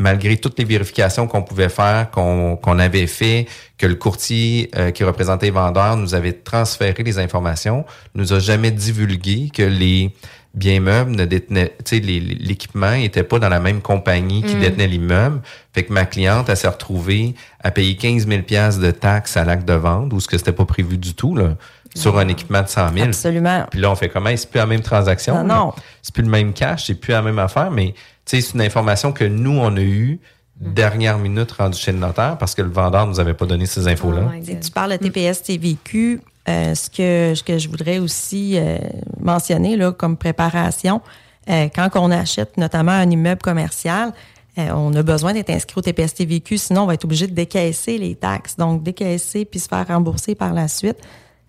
malgré toutes les vérifications qu'on pouvait faire, qu'on qu'on avait fait, que le courtier euh, qui représentait les vendeurs nous avait transféré les informations, nous a jamais divulgué que les biens meubles ne détenaient, tu sais, les- l'équipement était pas dans la même compagnie qui Mm. détenait l'immeuble. Fait que ma cliente, elle s'est retrouvée à payer 15 000 piastres de taxes à l'acte de vente, ou ce que c'était pas prévu du tout, là, sur un équipement de 100 000. Absolument. Puis là, on fait comment? C'est plus la même transaction. Non, non. C'est plus le même cash, c'est plus la même affaire, mais c'est une information que nous, on a eue dernière minute rendue chez le notaire parce que le vendeur nous avait pas donné ces infos-là. Tu sais, Tu parles de TPS, TVQ. euh, ce, que, ce que je voudrais aussi euh, mentionner là, comme préparation, euh, quand on achète notamment un immeuble commercial, euh, on a besoin d'être inscrit au TPS TVQ, sinon on va être obligé de décaisser les taxes. Donc, décaisser puis se faire rembourser par la suite.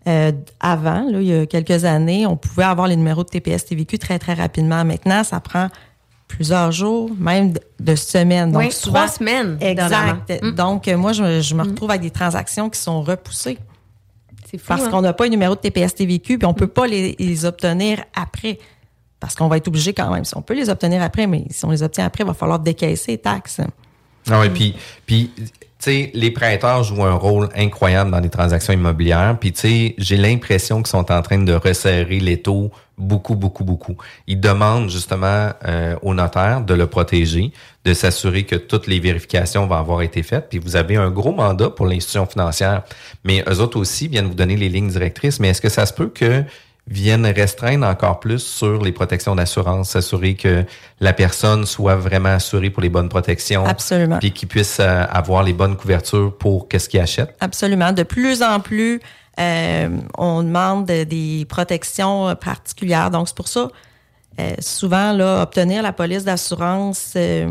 Euh, avant, là, il y a quelques années, on pouvait avoir les numéros de TPS TVQ très, très rapidement. Maintenant, ça prend plusieurs jours, même de, semaines. Donc, Oui, souvent- trois semaines, Exact. Mm. Donc, euh, moi, je, je me retrouve avec des transactions qui sont repoussées. C'est fou, Parce hein? qu'on n'a pas un numéro de TPS TVQ, puis on peut pas les, les obtenir après. Parce qu'on va être obligé quand même. Si on peut les obtenir après, mais si on les obtient après, il va falloir décaisser les taxes. Ah oui, puis, puis sais, les prêteurs jouent un rôle incroyable dans les transactions immobilières. Puis, tu sais, j'ai l'impression qu'ils sont en train de resserrer les taux beaucoup, beaucoup, beaucoup. Ils demandent justement euh, au notaire de le protéger, de s'assurer que toutes les vérifications vont avoir été faites. Puis, vous avez un gros mandat pour l'institution financière. Mais eux autres aussi viennent vous donner les lignes directrices. Mais est-ce que ça se peut que viennent restreindre encore plus sur les protections d'assurance, s'assurer que la personne soit vraiment assurée pour les bonnes protections. Absolument. Puis qu'il puisse euh, avoir les bonnes couvertures pour qu'est-ce qu'il achète. Absolument. De plus en plus, euh, on demande de- des protections euh, particulières. Donc, c'est pour ça, euh, souvent, là, obtenir la police d'assurance euh,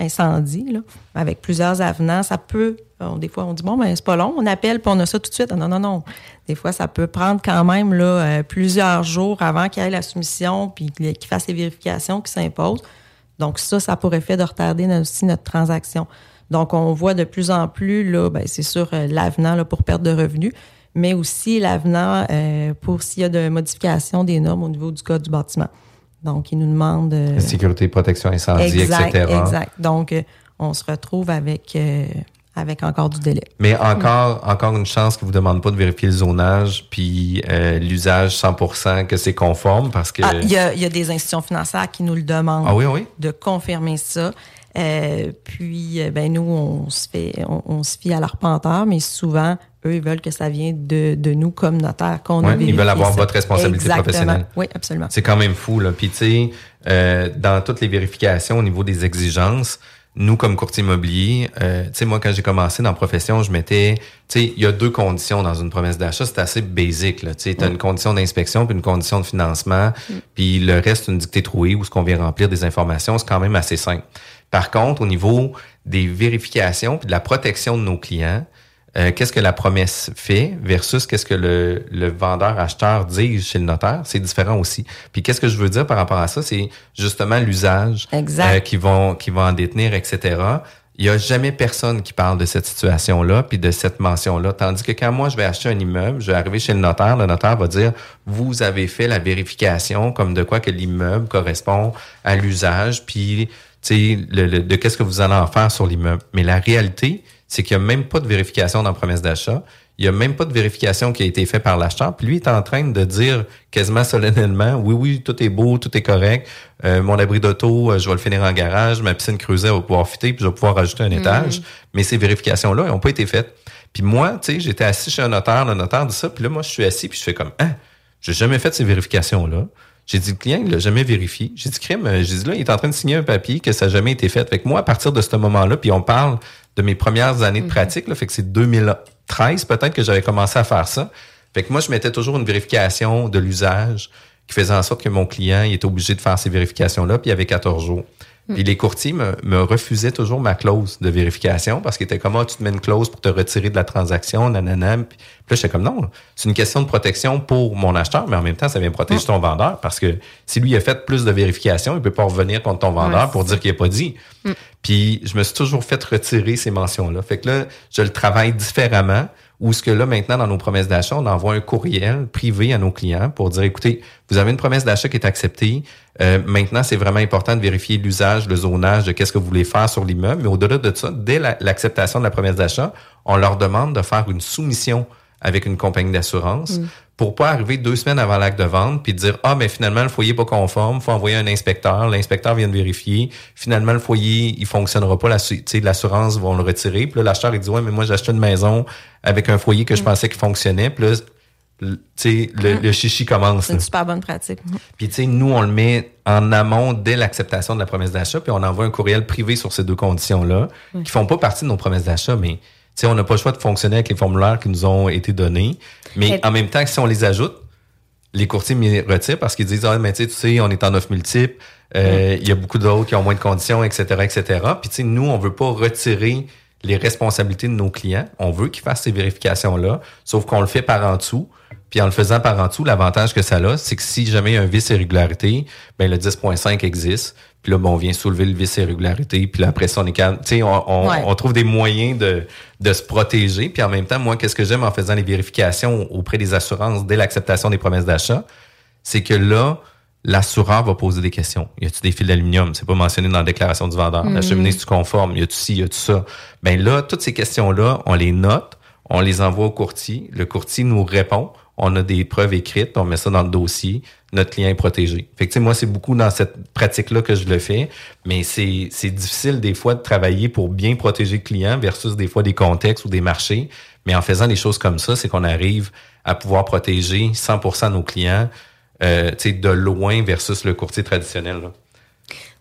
incendie, là, avec plusieurs avenants, ça peut. On- des fois, on dit bon, ben c'est pas long, on appelle puis on a ça tout de suite. Non, non, non. Des fois, ça peut prendre quand même là, euh, plusieurs jours avant qu'il y ait la soumission puis qu'il fasse les vérifications qui s'imposent. Donc, ça, ça a pour effet de retarder aussi notre transaction. Donc, on voit de plus en plus, là, ben, c'est sûr, euh, l'avenant pour perte de revenus, mais aussi l'avenant euh, pour s'il y a de modifications des normes au niveau du code du bâtiment. Donc, ils nous demandent. euh, Sécurité, protection, incendie, exact, etc. Exact. Donc, euh, on se retrouve avec, euh, avec encore du délai. Mais encore, encore une chance qu'ils vous demandent pas de vérifier le zonage puis euh, l'usage 100% que c'est conforme parce que Ah, Il y, a, il y a des institutions financières qui nous le demandent Ah oui, oui. de confirmer ça. Euh, puis, euh, ben nous, on se fait, on, on se fie à l'arpenteur, mais souvent, eux, ils veulent que ça vienne de, de nous comme notaire, qu'on Ouais, ils veulent avoir ça. votre responsabilité Exactement. professionnelle. Oui, absolument. C'est quand même fou, là. Puis, tu sais, euh, dans toutes les vérifications au niveau des exigences, nous, comme courtier immobilier, euh, tu sais, moi, quand j'ai commencé dans la profession, je mettais, tu sais, il y a deux conditions dans une promesse d'achat. C'est assez basique, là. Tu sais, t'as Mm. une condition d'inspection puis une condition de financement, puis le reste, une dictée trouée où ce qu'on vient remplir des informations, c'est quand même assez simple. Par contre, au niveau des vérifications puis de la protection de nos clients, euh, qu'est-ce que la promesse fait versus qu'est-ce que le, le vendeur-acheteur dit chez le notaire, c'est différent aussi. Puis qu'est-ce que je veux dire par rapport à ça, c'est justement l'usage Exact. euh, qui vont qui vont en détenir, etc. Il y a jamais personne qui parle de cette situation-là puis de cette mention-là. Tandis que quand moi je vais acheter un immeuble, je vais arriver chez le notaire, le notaire va dire vous avez fait la vérification comme de quoi que l'immeuble correspond à l'usage puis tu sais le, le- de qu'est-ce que vous allez en faire sur l'immeuble. Mais la réalité, c'est qu'il n'y a même pas de vérification dans la promesse d'achat. Il n'y a même pas de vérification qui a été faite par l'acheteur. Puis lui est en train de dire quasiment solennellement, oui, oui, tout est beau, tout est correct. Euh, mon abri d'auto, euh, je vais le finir en garage. Ma piscine creusée va pouvoir fitter, puis je vais pouvoir rajouter un étage. Mais ces vérifications-là, elles n'ont pas été faites. Puis moi, tu sais, j'étais assis chez un notaire, le notaire dit ça, puis là, moi, je suis assis, puis je fais comme, ah, j'ai jamais fait ces vérifications-là. J'ai dit, le client, il l'a jamais vérifié. J'ai dit, crime, j'ai dit, là, il est en train de signer un papier que ça n'a jamais été fait. Fait que moi, à partir de ce moment-là, puis on parle de mes premières années de pratique, là, fait que c'est 2013 peut-être que j'avais commencé à faire ça. Fait que moi, je mettais toujours une vérification de l'usage qui faisait en sorte que mon client, il était obligé de faire ces vérifications-là, puis il y avait 14 jours. Puis les courtiers me, me refusaient toujours ma clause de vérification parce qu'ils étaient comme, ah, tu te mets une clause pour te retirer de la transaction, nanana. Puis, puis là, j'étais comme, non, c'est une question de protection pour mon acheteur, mais en même temps, ça vient protéger ton vendeur parce que si lui a fait plus de vérifications, il peut pas revenir contre ton vendeur Ouais, pour dire qu'il n'a pas dit. Puis je me suis toujours fait retirer ces mentions-là. Fait que là, je le travaille différemment. Ou ce que là, maintenant, dans nos promesses d'achat, on envoie un courriel privé à nos clients pour dire, écoutez, vous avez une promesse d'achat qui est acceptée. Euh, maintenant, c'est vraiment important de vérifier l'usage, le zonage de qu'est-ce que vous voulez faire sur l'immeuble. Mais au-delà de ça, dès la- l'acceptation de la promesse d'achat, on leur demande de faire une soumission avec une compagnie d'assurance pour pas arriver deux semaines avant l'acte de vente puis dire ah mais finalement le foyer est pas conforme, faut envoyer un inspecteur, l'inspecteur vient de vérifier, finalement le foyer il fonctionnera pas, la su- tu sais, l'assurance vont le retirer, puis là l'acheteur il dit ouais mais moi j'ai acheté une maison avec un foyer que je pensais qu'il fonctionnait, puis là le- tu sais le, chichi commence. C'est là. une super bonne pratique. Puis tu sais, nous, on le met en amont dès l'acceptation de la promesse d'achat, puis on envoie un courriel privé sur ces deux conditions-là, qui font pas partie de nos promesses d'achat, mais on n'a pas le choix de fonctionner avec les formulaires qui nous ont été donnés. Mais Et- en même temps, si on les ajoute, les courtiers m'y retirent parce qu'ils disent ah mais tu sais, on est en offre multiple, euh, il y a beaucoup d'autres qui ont moins de conditions, etc., etc. Puis tu sais, nous, on veut pas retirer les responsabilités de nos clients. On veut qu'ils fassent ces vérifications-là, sauf qu'on le fait par en dessous. Puis en le faisant par en dessous, l'avantage que ça a, c'est que si jamais il y a un vice irrégularité, ben le 10.5 existe. Puis là, ben, on vient soulever le vice irrégularité. Puis là, après ça, on est calme. Tu sais, on, on, Ouais. on trouve des moyens de, de se protéger. Puis en même temps, moi, qu'est-ce que j'aime en faisant les vérifications auprès des assurances dès l'acceptation des promesses d'achat, c'est que là, l'assureur va poser des questions. Y a-tu des fils d'aluminium? C'est pas mentionné dans la déclaration du vendeur. La cheminée, c'est-tu conforme? Y a-tu ci, y a-tu ça? Ben là, toutes ces questions-là, on les note, on les envoie au courtier. Le courtier nous répond. On a des preuves écrites, on met ça dans le dossier. Notre client est protégé. Fait moi, c'est beaucoup dans cette pratique-là que je le fais, mais c'est, difficile des fois de travailler pour bien protéger le client versus des fois des contextes ou des marchés. Mais en faisant des choses comme ça, c'est qu'on arrive à pouvoir protéger 100% nos clients euh, de loin versus le courtier traditionnel.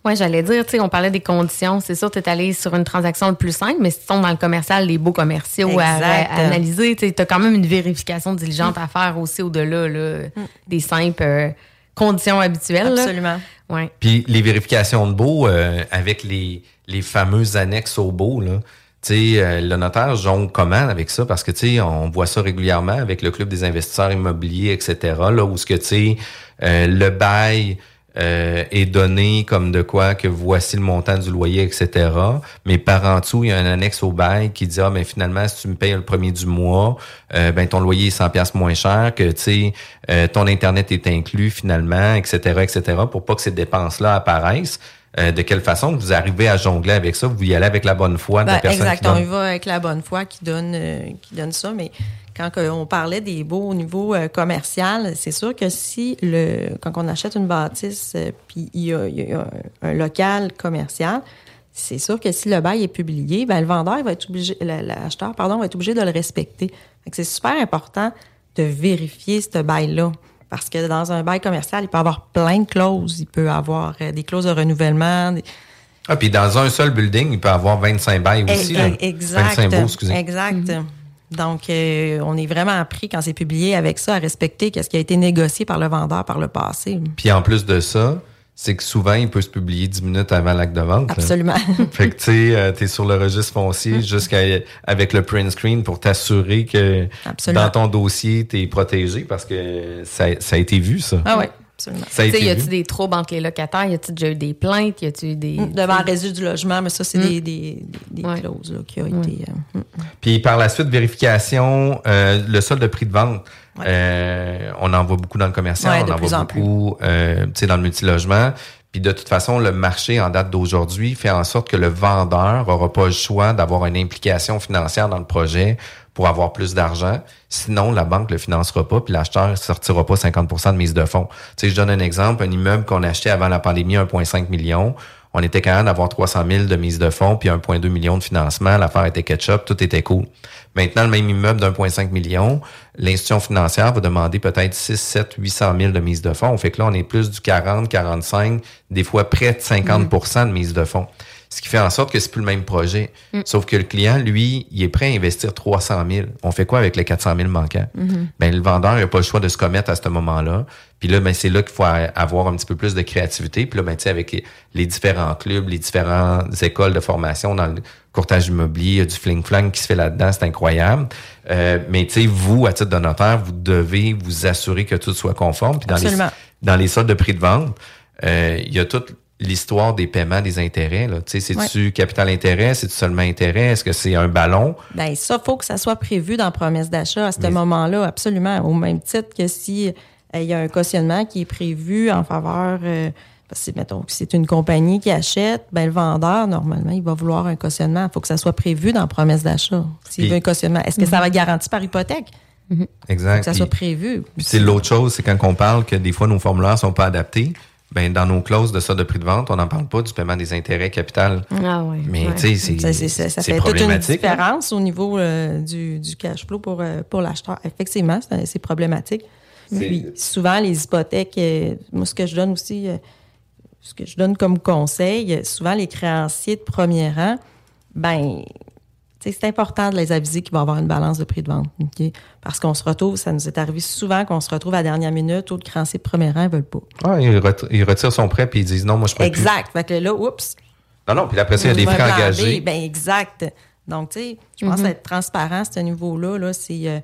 Oui, j'allais dire, tu sais, on parlait des conditions. C'est sûr, tu es allé sur une transaction le plus simple, mais si tu tombes dans le commercial, les beaux commerciaux à, analyser, tu as quand même une vérification diligente à faire aussi au-delà là, des simples euh, conditions habituelles. là. Absolument. Ouais. Puis les vérifications de beau euh, avec les, les fameuses annexes au beau, là. Tu sais, euh, le notaire jongle comment avec ça? Parce que, tu sais, on voit ça régulièrement avec le Club des investisseurs immobiliers, etc., là, où ce que, tu sais, euh, le bail euh, est donné comme de quoi que voici le montant du loyer, etc. Mais par en dessous, il y a un annexe au bail qui dit, ah, ben finalement, si tu me payes le premier du mois, euh, ben ton loyer est 100 pièces moins cher, que, tu sais, euh, ton Internet est inclus finalement, etc., etc., pour pas que ces dépenses-là apparaissent. Euh, de quelle façon vous arrivez à jongler avec ça? Vous y allez avec la bonne foi de la Ben, personne exact. qui On donne? y va avec la bonne foi qui donne, euh, qui donne ça. Mais quand on parlait des baux au niveau euh, commercial, c'est sûr que si le quand on achète une bâtisse euh, puis il y a, il y a un, un local commercial, c'est sûr que si le bail est publié, ben le vendeur va être obligé, la- l'acheteur pardon va être obligé de le respecter. C'est super important de vérifier ce bail-là. Parce que dans un bail commercial, il peut y avoir plein de clauses. Il peut y avoir euh, des clauses de renouvellement, des, Ah, puis dans un seul building, il peut avoir 25 bails aussi. là. Exact. 25 baux, excusez. Exact. Donc, euh, on est vraiment appris quand c'est publié avec ça à respecter qu'est-ce qui a été négocié par le vendeur par le passé. Puis en plus de ça, c'est que souvent, il peut se publier 10 minutes avant l'acte de vente. là. Absolument. [laughs] Fait que tu sais, euh, t'es sur le registre foncier jusqu'à avec le print screen pour t'assurer que Absolument. dans ton dossier, t'es protégé parce que ça, ça a été vu, ça. Ah oui, absolument. Tu sais, y a-tu des troubles entre les locataires? Y a-tu déjà eu des plaintes? Y a-tu eu des. Devant le résidu du logement, mais ça, c'est Mm. des, des, des, des clauses là, qui ont été. euh, mm. Puis par la suite, vérification, euh, le solde de prix de vente. Euh, on en voit beaucoup dans le commercial, Ouais, on de en plus voit en beaucoup euh, tu sais, dans le multilogement. Puis de toute façon, le marché en date d'aujourd'hui fait en sorte que le vendeur aura pas le choix d'avoir une implication financière dans le projet pour avoir plus d'argent. Sinon, la banque le financera pas, puis l'acheteur sortira pas 50% de mise de fonds. Tu sais, je donne un exemple, un immeuble qu'on achetait avant la pandémie, 1,5 million. On était capable d'avoir 300 000 de mise de fonds, puis 1,2 million de financement. L'affaire était ketchup, tout était cool. Maintenant, le même immeuble d'1,5 million, l'institution financière va demander peut-être 6, 7, 800 000 de mise de fonds. Fait que là, on est plus du 40, 45, des fois près de 50% de mise de fonds. Ce qui fait en sorte que c'est plus le même projet. Mm. Sauf que le client, lui, il est prêt à investir 300 000. On fait quoi avec les 400 000 manquants? Mhm. Ben, le vendeur n'a pas le choix de se commettre à ce moment-là. Puis là, ben, c'est là qu'il faut avoir un petit peu plus de créativité. Puis là, ben, tu sais, avec les, les différents clubs, les différentes écoles de formation dans le courtage immobilier, il y a du fling-flang qui se fait là-dedans, c'est incroyable. Euh, mais tu sais, vous, à titre de notaire, vous devez vous assurer que tout soit conforme. Puis dans les, Absolument. dans les soldes de prix de vente, euh, il y a toute l'histoire des paiements des intérêts. C'est-tu capital intérêt? C'est-tu seulement intérêt? Est-ce que c'est un ballon? Ben ça, faut que ça soit prévu dans la promesse d'achat à ce Mais- moment-là, absolument. Au même titre que si euh, il y a un cautionnement qui est prévu en faveur, euh, parce que mettons que c'est une compagnie qui achète, ben le vendeur normalement il va vouloir un cautionnement. Il faut que ça soit prévu dans la promesse d'achat. S'il Puis- veut un cautionnement, est-ce que ça va être garanti par hypothèque? Exact. Que ça soit prévu. Puis c'est l'autre chose, c'est quand on parle que des fois nos formulaires sont pas adaptés, ben dans nos clauses de ça de prix de vente, on n'en parle pas du paiement des intérêts capital. Ah oui. Mais ouais. tu sais, c'est Ça, fait toute une hein. différence au niveau euh, du, du cash flow pour, euh, pour l'acheteur. Effectivement, c'est problématique. Puis souvent, les hypothèques, euh, moi, ce que je donne aussi, euh, ce que je donne comme conseil, souvent les créanciers de premier rang, ben, c'est important de les aviser qu'il va y avoir une balance de prix de vente. OK? Parce qu'on se retrouve, ça nous est arrivé souvent qu'on se retrouve à la dernière minute où le créancier de premier rang ne veulent pas. Ah, il, ret- il retire son prêt puis ils disent non, moi je peux plus. Exact. Fait que là, oups, Non, non, puis après ça, il y a des frais engagés. Ben, exact. Donc, tu sais, je pense Mhm. être transparent à ce niveau-là, là, c'est. euh,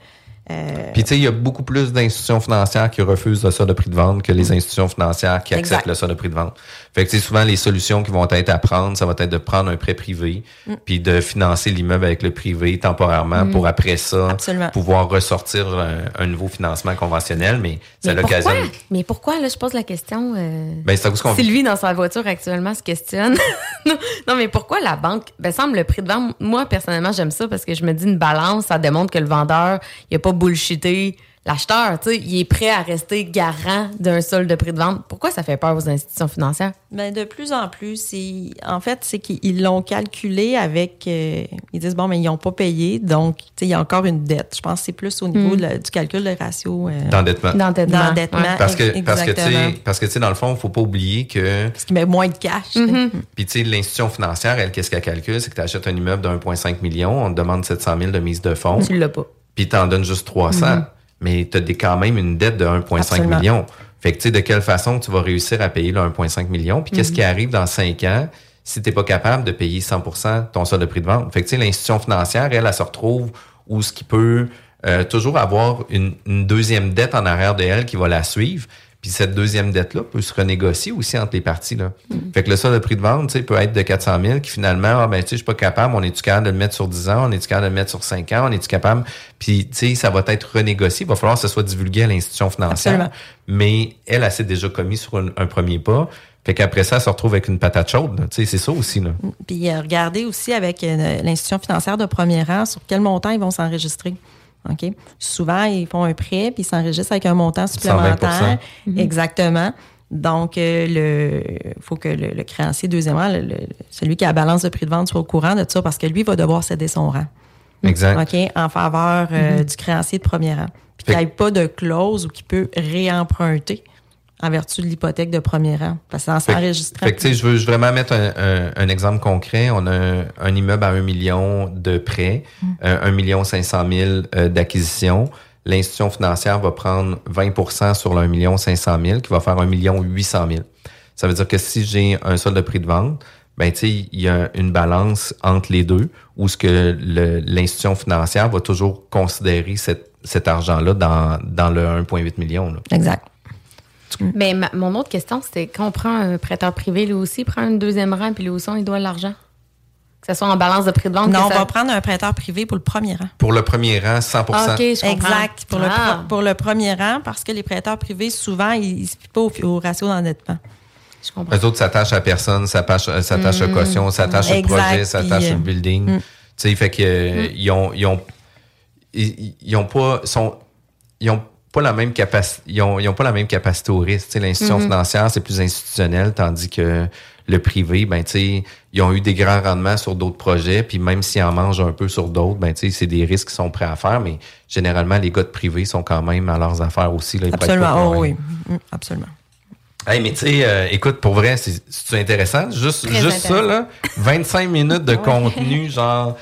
euh, Puis tu sais, il y a beaucoup plus d'institutions financières qui refusent le ça de prix de vente que les institutions financières qui acceptent le ça de prix de vente. Fait que tu sais, souvent les solutions qui vont être à prendre, ça va être de prendre un prêt privé, Mm. puis de financer l'immeuble avec le privé temporairement Mm. pour après ça Absolument. pouvoir ressortir un, un nouveau financement conventionnel, mais c'est l'occasion. Mais pourquoi, là, je pose la question. euh, Ben, c'est à cause qu'on Sylvie, dans sa voiture actuellement, se questionne. [laughs] non, non, mais pourquoi la banque? Ben, semble le prix de vente. Moi, personnellement, j'aime ça parce que je me dis une balance, ça démontre que le vendeur, il a pas bullshité l'acheteur. Tu sais, il est prêt à rester garant d'un solde de prix de vente. Pourquoi ça fait peur aux institutions financières? Ben, de plus en plus, c'est en fait, c'est qu'ils l'ont calculé avec. euh, ils disent, bon, mais ils n'ont pas payé, donc, tu sais, il y a encore une dette. Je pense que c'est plus au niveau Mm. de la- du calcul de ratio. euh, D'endettement. D'endettement. Ouais. Parce que, parce que, tu sais, exactement. parce que, tu sais, dans le fond, faut pas oublier que, Parce qu'il met moins de cash. Mm-hmm. puis, tu sais, l'institution financière, elle, qu'est-ce qu'elle calcule? C'est que tu achètes un immeuble de 1,5 million, on te demande 700 000 de mise de fonds, Tu l'as pas. Puis t'en donnes juste 300. Mhm. Mais tu as quand même une dette de 1,5 Absolument. million. Fait que, tu sais, de quelle façon tu vas réussir à payer le 1,5 million? Puis, qu'est-ce Mhm. qui arrive dans 5 ans si t'es pas capable de payer 100% ton solde de prix de vente? Fait que, tu sais, l'institution financière, elle, elle, se retrouve où ce qui peut euh, toujours avoir une, une deuxième dette en arrière de elle qui va la suivre. Puis cette deuxième dette-là peut se renégocier aussi entre les parties. Là. Fait que le de prix de vente tu sais, peut être de 400 000 qui finalement, ah, ben, tu sais, je suis pas capable, on est-tu capable de le mettre sur 10 ans, on est-tu capable de le mettre sur 5 ans, on est-tu capable... Puis, tu sais, ça va être renégocié. Il va falloir que ce soit divulgué à l'institution financière. Absolument. Mais elle, elle s'est déjà commis sur un, un premier pas. Fait qu'après ça, elle se retrouve avec une patate chaude. là. Tu sais, c'est ça aussi. Là. Puis euh, regardez aussi avec euh, l'institution financière de premier rang sur quel montant ils vont s'enregistrer. OK? Souvent, ils font un prêt puis ils s'enregistrent avec un montant supplémentaire. 120%. Mhm. Exactement. Donc, euh, le faut que le, le créancier, deuxièmement, le- le- celui qui a la balance de prix de vente soit au courant de ça parce que lui va devoir céder son rang. Exact. OK? En faveur euh, du créancier de premier rang. Puis qu'il n'y ait pas de clause ou qu'il peut réemprunter en vertu de l'hypothèque de premier rang. Parce que dans s'enregistrant. Fait que, je veux vraiment mettre un, un- un exemple concret. On a un, un immeuble à 1 million de prêt, Mm. euh, 1 million 500 000 euh, d'acquisition. L'institution financière va prendre 20% sur le 1 million 500 000, qui va faire 1 million 800 000. Ça veut dire que si j'ai un solde de prix de vente, ben tu sais, il y a une balance entre les deux où ce que l'institution financière va toujours considérer cette- cet argent-là dans, dans le 1,8 million. là. Exact. Mais ma- mon autre question, c'était quand on prend un prêteur privé, lui aussi, il prend un deuxième rang, puis lui aussi, on lui doit l'argent? Que ce soit en balance de prix de vente. Non, on ça- va prendre un prêteur privé pour le premier rang. Pour le premier rang, 100 Ah, ok, je comprends. Exact. Pour, le, Ah. pro- pour le premier rang, parce que les prêteurs privés, souvent, ils ne se fient pas au, au ratio d'endettement. Je comprends. Eux autres s'attachent à personne, s'attachent euh, s'attachent Mm. à caution, s'attachent au Exact, projet, s'attachent puis, au euh, building. mm. Tu sais, fait que euh, ils ont ils ont ils, ils ont pas sont ils ont pas la même capacité ils ont, ils ont pas la même capacité au risque. L'institution Mm-hmm. Mhm. financière c'est plus institutionnel tandis que le privé ben tu sais ils ont eu des grands rendements sur d'autres projets puis même s'ils en mangent un peu sur d'autres ben tu sais c'est des risques qu'ils sont prêts à faire mais généralement les gars de privé sont quand même à leurs affaires aussi là, Absolument. Oh, oui. Mm, Absolument. Hey, mais tu sais, euh, écoute, pour vrai, c'est c'est intéressant? Juste, Très juste ça, là, 25 minutes de [laughs] contenu, genre,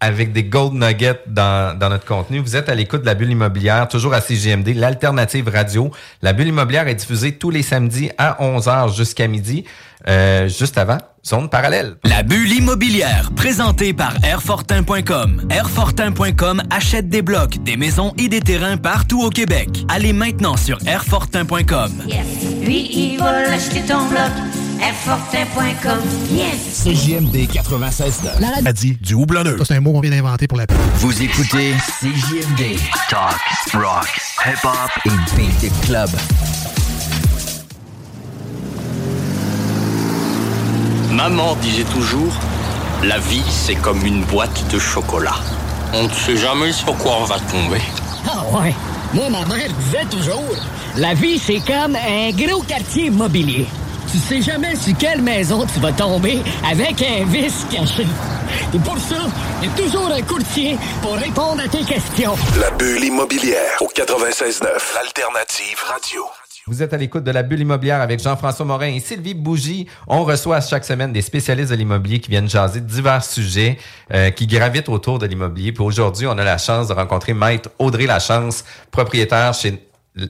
avec des gold nuggets dans, dans notre contenu. Vous êtes à l'écoute de la bulle immobilière, toujours à CGMD, l'alternative radio. La bulle immobilière est diffusée tous les samedis à 11h jusqu'à midi, euh, juste avant Zone parallèle. La bulle immobilière, présentée par Airfortin.com. Airfortin.com achète des blocs, des maisons et des terrains partout au Québec. Allez maintenant sur Airfortin.com. Yes. Lui, il va l'acheter ton bloc. Airfortin.com. Yes. CJMD 96 La radio. A dit du houblonneux. C'est un mot qu'on vient d'inventer pour la pub. Vous écoutez CJMD. Talk, rock, hip-hop et beat club. Maman disait toujours, la vie c'est comme une boîte de chocolat. On ne sait jamais sur quoi on va tomber. Ah ouais. Moi, ma mère disait toujours, la vie, c'est comme un gros quartier immobilier. Tu sais jamais sur quelle maison tu vas tomber avec un vice caché. Et pour ça, il y a toujours un courtier pour répondre à tes questions. La bulle immobilière au 96.9, l'alternative radio. Vous êtes à l'écoute de la bulle immobilière avec Jean-François Morin et Sylvie Bougie. On reçoit chaque semaine des spécialistes de l'immobilier qui viennent jaser de divers sujets euh, qui gravitent autour de l'immobilier. Puis aujourd'hui, on a la chance de rencontrer Maître Audrey Lachance, propriétaire chez,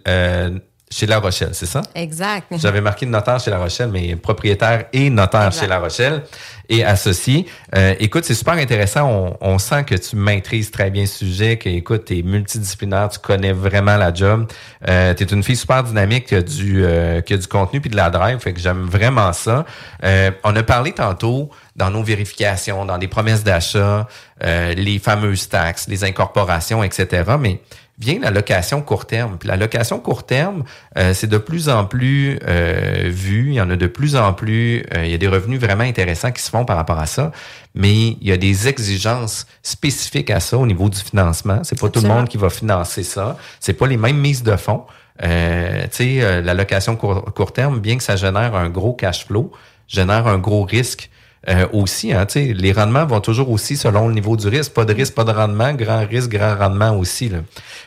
euh, chez La Rochelle, c'est ça? Exact. J'avais marqué notaire chez La Rochelle, mais propriétaire et notaire Exact. chez La Rochelle et associé. Euh, écoute, c'est super intéressant. On, on sent que tu maîtrises très bien le sujet, que écoute, tu es multidisciplinaire, tu connais vraiment la job. Euh, tu es une fille super dynamique qui a du, euh, qui a du contenu puis de la drive, fait que j'aime vraiment ça. Euh, on a parlé tantôt dans nos vérifications, dans des promesses d'achat, euh, les fameuses taxes, les incorporations, etc. Mais vient la location court terme. Puis la location court terme, euh, c'est de plus en plus euh, vu. Il y en a de plus en plus. euh, il y a des revenus vraiment intéressants qui se font par rapport à ça. Mais il y a des exigences spécifiques à ça au niveau du financement. C'est pas tout le monde qui va financer ça. C'est pas les mêmes mises de fonds. Euh, tu sais, euh, la location court, court terme, bien que ça génère un gros cash flow, génère un gros risque euh, aussi. Hein, les rendements vont toujours aussi selon le niveau du risque. Pas de risque, pas de rendement. Grand risque, grand rendement aussi. Là.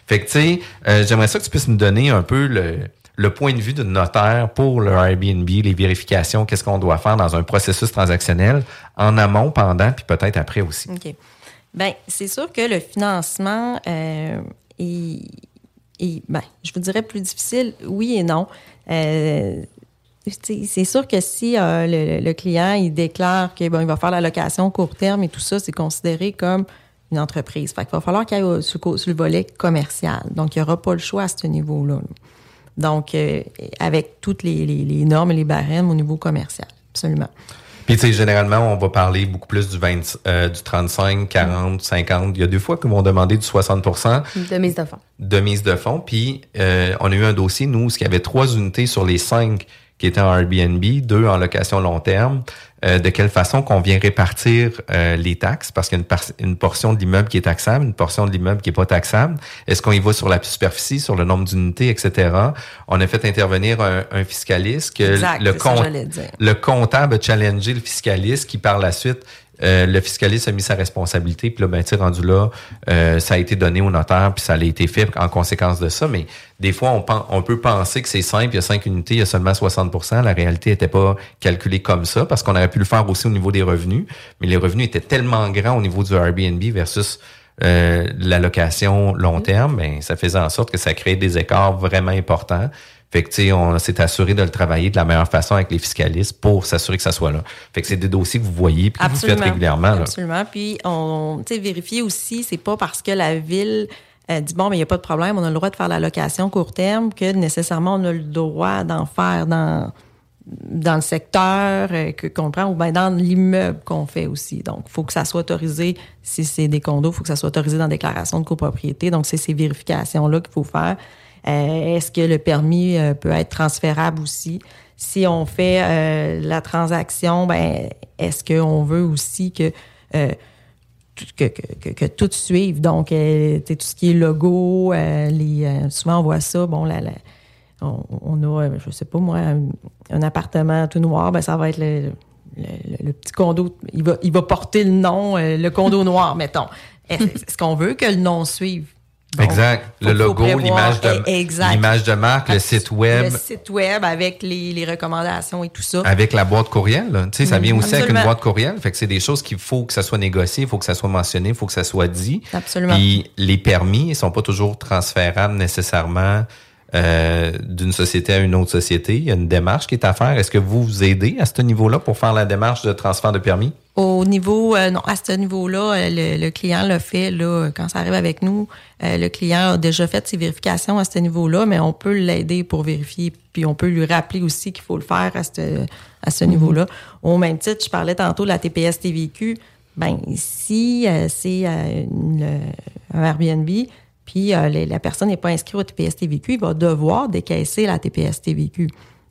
Fait que tu sais, euh, j'aimerais ça que tu puisses nous donner un peu le, le point de vue de notaire pour le Airbnb, les vérifications, qu'est-ce qu'on doit faire dans un processus transactionnel en amont, pendant, puis peut-être après aussi. OK. Bien, c'est sûr que le financement euh, est, est- ben, je vous dirais plus difficile, oui et non. Euh, c'est sûr que si euh, le, le client il déclare qu'il va faire la location court terme et tout ça, c'est considéré comme une entreprise. Fait qu'il va falloir qu'il aille sur, sur le volet commercial. Donc, il n'y aura pas le choix à ce niveau-là. Donc, euh, avec toutes les, les- les normes et les barèmes au niveau commercial. Absolument. Puis, tu sais, généralement, on va parler beaucoup plus du 20, euh, du 35, 40, 50. Il y a deux fois qu'ils m'ont demandé du 60 De mise de fonds. de mise de fonds. Puis, euh, on a eu un dossier, nous, où il y avait trois unités sur les cinq qui étaient en Airbnb, deux en location long terme. Euh, de quelle façon qu'on vient répartir euh, les taxes, parce qu'il y a une, par- une portion de l'immeuble qui est taxable, une portion de l'immeuble qui est pas taxable. Est-ce qu'on y va sur la superficie, sur le nombre d'unités, etc. On a fait intervenir un, un fiscaliste que Exact, le, ça le comptable a challengé le fiscaliste qui, par la suite, euh, le fiscaliste a mis sa responsabilité, puis là, ben, rendu là, euh, ça a été donné au notaire, puis ça a été fait en conséquence de ça. Mais des fois, on, peut penser que c'est simple, il y a cinq unités, il y a seulement 60% La réalité n'était pas calculée comme ça, parce qu'on aurait pu le faire aussi au niveau des revenus, mais les revenus étaient tellement grands au niveau du Airbnb versus euh, la location long terme, ben, ça faisait en sorte que ça créait des écarts vraiment importants. Fait que, tu sais, on s'est assuré de le travailler de la meilleure façon avec les fiscalistes pour s'assurer que ça soit là. Fait que c'est des dossiers que vous voyez puis que vous faites régulièrement. Là. Absolument. Puis, on, tu sais, vérifier aussi, c'est pas parce que la ville euh, dit bon, mais il n'y a pas de problème, on a le droit de faire la location court terme que nécessairement on a le droit d'en faire dans dans le secteur euh, que qu'on prend ou bien dans l'immeuble qu'on fait aussi. Donc, il faut que ça soit autorisé. Si c'est des condos, il faut que ça soit autorisé dans la déclaration de copropriété. Donc, c'est ces vérifications-là qu'il faut faire. Euh, est-ce que le permis euh, peut être transférable aussi? Si on fait euh, la transaction, ben est-ce qu'on veut aussi que, que, que, que, tout suive? Donc, tout ce qui est logo, les, souvent on voit ça, bon, la, on, a, je sais pas moi, un, appartement tout noir, ben ça va être le, le, petit condo, il va, il va porter le nom, le condo noir, [laughs] mettons. Est-ce qu'on veut que le nom suive? Exact. le logo, l'image de, l'image de marque, le site web. Le site web avec les, les, recommandations et tout ça. Avec la boîte courriel. Tu sais, ça vient aussi avec une boîte courriel. Fait que c'est des choses qu'il faut que ça soit négocié, il faut que ça soit mentionné, il faut que ça soit dit. Absolument. Puis les permis, ils sont pas toujours transférables nécessairement euh, d'une société à une autre société. Il y a une démarche qui est à faire. Est-ce que vous vous aidez à ce niveau-là pour faire la démarche de transfert de permis? Au niveau, euh, non, à ce niveau-là, euh, le, client l'a fait, là, quand ça arrive avec nous, le client a déjà fait ses vérifications à ce niveau-là, mais on peut l'aider pour vérifier, puis on peut lui rappeler aussi qu'il faut le faire à ce, à ce niveau-là. Au même titre, je parlais tantôt de la TPS TVQ. Ben, si c'est un Airbnb, puis euh, la personne n'est pas inscrite au TPS TVQ, il va devoir décaisser la TPS TVQ.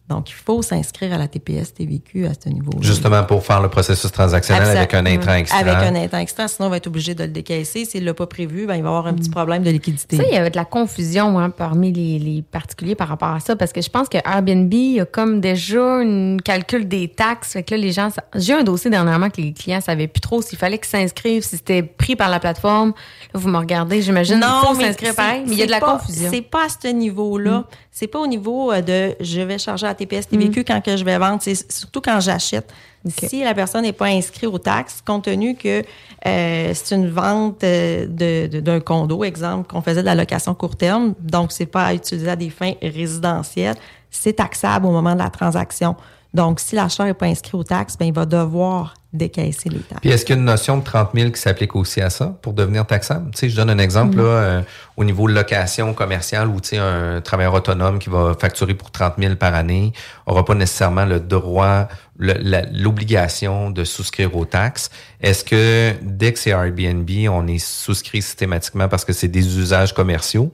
Donc, il faut s'inscrire à la TPS TVQ à ce niveau-là. Justement pour faire le processus transactionnel avec un intrant extra. Avec un intrant extra, sinon on va être obligé de le décaisser. S'il ne l'a pas prévu, ben, il va avoir un petit mm. problème de liquidité. Ça, il y avait de la confusion hein, parmi les, particuliers par rapport à ça, parce que je pense que Airbnb a comme déjà un calcul des taxes. Fait que là, les gens... J'ai un dossier dernièrement que les clients ne savaient plus trop s'il fallait qu'ils s'inscrivent, si c'était pris par la plateforme. Là, vous me regardez, j'imagine. Non, il faut s'inscrire pareil, mais il y a de la confusion. C'est pas à ce niveau-là. Mm. C'est pas au niveau euh, de je vais charger à TPS TVQ mm. quand que je vais vendre, c'est surtout quand j'achète. Si la personne n'est pas inscrite aux taxes, compte tenu que euh, c'est une vente euh, de, d'un condo, exemple, qu'on faisait de la location court terme, donc c'est pas à utiliser à des fins résidentielles, c'est taxable au moment de la transaction. Donc, si l'acheteur n'est pas inscrit aux taxes, ben, il va devoir décaisser les taxes. Puis est-ce qu'il y a une notion de 30 000 qui s'applique aussi à ça pour devenir taxable? Tu sais, je donne un exemple là, euh, au niveau de location commerciale où tu sais, un travailleur autonome qui va facturer pour 30 000 par année aura pas nécessairement le droit, l'obligation de souscrire aux taxes. Est-ce que dès que c'est Airbnb, on est souscrit systématiquement parce que c'est des usages commerciaux?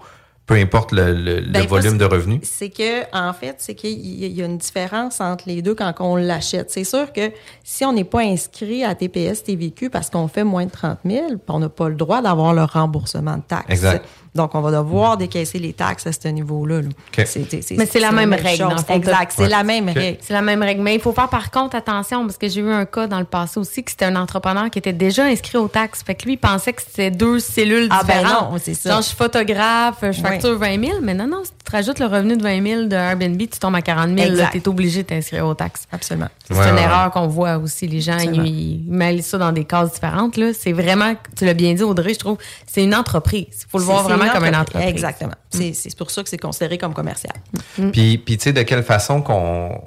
Peu importe le, ben, volume de revenus? C'est que, en fait, c'est qu'il y a une différence entre les deux quand on l'achète. C'est sûr que si on n'est pas inscrit à TPS TVQ parce qu'on fait moins de 30 000, on n'a pas le droit d'avoir le remboursement de taxes. Exact. Donc, on va devoir décaisser les taxes à ce niveau-là. Mais c'est la même, règle. exact, c'est la même règle. C'est la même règle. Mais il faut faire par contre attention parce que j'ai eu un cas dans le passé aussi que c'était un entrepreneur qui était déjà inscrit aux taxes. Fait que lui, il pensait que c'était deux cellules ah, ben différentes. non, c'est ça. Genre, je suis photographe, je facture 20 000, mais non, non, si tu rajoutes le revenu de 20 000 de Airbnb, tu tombes à 40 000. Tu es obligé de t'inscrire aux taxes. Absolument. C'est une erreur qu'on voit aussi. Les gens, ils, mêlent ça dans des cases différentes. C'est vraiment, tu l'as bien dit, Audrey, je trouve, c'est une entreprise. Il faut le voir vraiment comme une entreprise. Exactement. Mm. C'est pour ça que c'est considéré comme commercial. Mm. Puis, puis tu sais, de quelle façon qu'on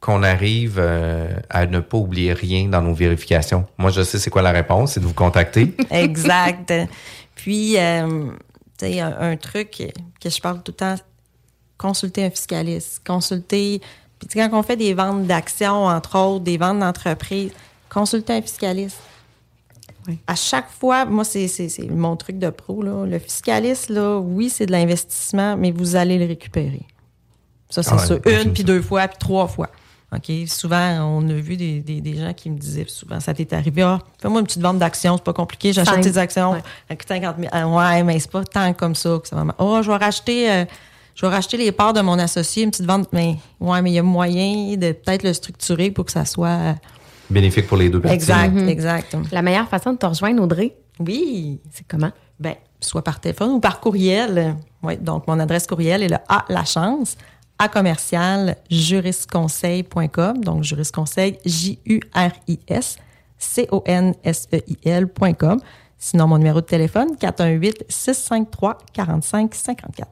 qu'on arrive euh, à ne pas oublier rien dans nos vérifications? Moi, je sais c'est quoi la réponse, c'est de vous contacter. [laughs] exact. Puis, euh, tu sais, un, truc que je parle tout le temps, consulter un fiscaliste, consulter. Puis quand on fait des ventes d'actions, entre autres, des ventes d'entreprise, consulter un fiscaliste. À chaque fois, moi, c'est mon truc de pro. Là. Le fiscaliste, là, oui, c'est de l'investissement, mais vous allez le récupérer. Ça, c'est ça. Une, puis deux fois, puis trois fois. OK? Souvent, on a vu des, des, gens qui me disaient, souvent, ça t'est arrivé, ah, fais-moi une petite vente d'actions, c'est pas compliqué, j'achète tes actions, ouais. 50 000. Ah, ouais, mais c'est pas tant comme ça que ça va. Oh, je vais racheter. Euh, je vais racheter les parts de mon associé, une petite vente, mais ouais, mais il y a moyen de peut-être le structurer pour que ça soit euh, bénéfique pour les deux parties. Exact, mhm. exact. La meilleure façon de te rejoindre, Audrey? Oui. C'est comment? Ben, soit par téléphone ou par courriel. Oui, donc mon adresse courriel est le A La Chance à commercial jurisconseil.com. Donc jurisconseil J U R I S C O N S E I L.com. Sinon mon numéro de téléphone 418 653 45 54.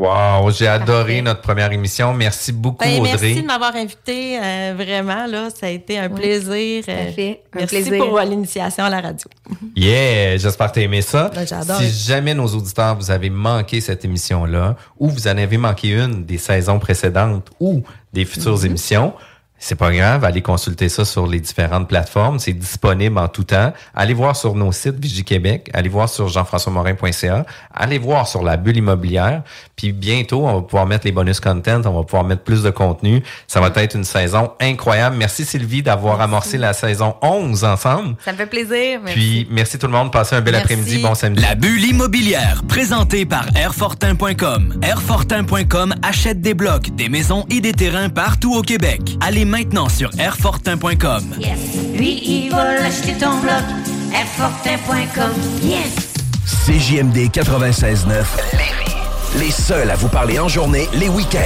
Wow, j'ai adoré notre première émission. Merci beaucoup, Ben, Audrey. merci de m'avoir invité. euh, vraiment, là, ça a été un plaisir. tout à euh, fait. Un merci plaisir. pour euh, l'initiation à la radio. [laughs] Yeah, j'espère que tu as aimé ça. Ben, j'adore. si jamais nos auditeurs, vous avez manqué cette émission-là, ou vous en avez manqué une des saisons précédentes ou des futures Mhm. émissions, c'est pas grave, allez consulter ça sur les différentes plateformes. C'est disponible en tout temps. Allez voir sur nos sites Vigie Québec, allez voir sur jean-françois-morin.ca, allez voir sur la bulle immobilière. Puis bientôt, on va pouvoir mettre les bonus content, on va pouvoir mettre plus de contenu. Ça va être une saison incroyable. Merci Sylvie d'avoir amorcé la saison 11 ensemble. Ça me fait plaisir. Merci. Puis merci tout le monde. Passez un bel Merci. après-midi. Bon samedi. La bulle immobilière, présentée par Airfortin.com. Airfortin.com achète des blocs, des maisons et des terrains partout au Québec. Allez maintenant sur Airfortin.com. Yes. Lui, il va l'acheter ton bloc. Airfortin.com. Yes. CJMD 96.9 Lévis. Les seuls à vous parler en journée, les week-ends.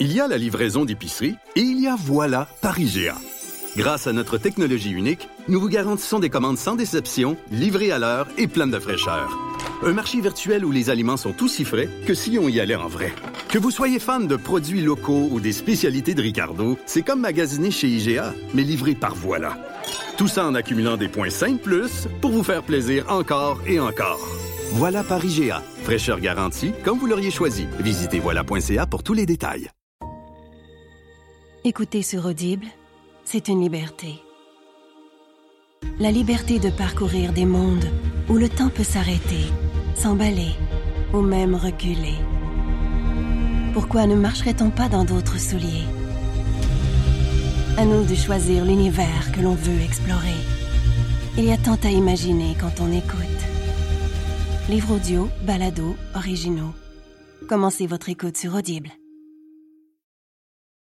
Il y a la livraison d'épicerie et il y a voilà par IGA. Grâce à notre technologie unique, nous vous garantissons des commandes sans déception, livrées à l'heure et pleines de fraîcheur. Un marché virtuel où les aliments sont aussi frais que si on y allait en vrai. Que vous soyez fan de produits locaux ou des spécialités de Ricardo, c'est comme magasiner chez IGA, mais livré par voilà. Tout ça en accumulant des points 5 plus pour vous faire plaisir encore et encore. Voilà par IGA. Fraîcheur garantie, comme vous l'auriez choisi. Visitez voilà.ca pour tous les détails. Écouter sur Audible, c'est une liberté. La liberté de parcourir des mondes où le temps peut s'arrêter, s'emballer ou même reculer. Pourquoi ne marcherait-on pas dans d'autres souliers? À nous de choisir l'univers que l'on veut explorer. Il y a tant à imaginer quand on écoute. Livre audio, balado, originaux. Commencez votre écoute sur Audible.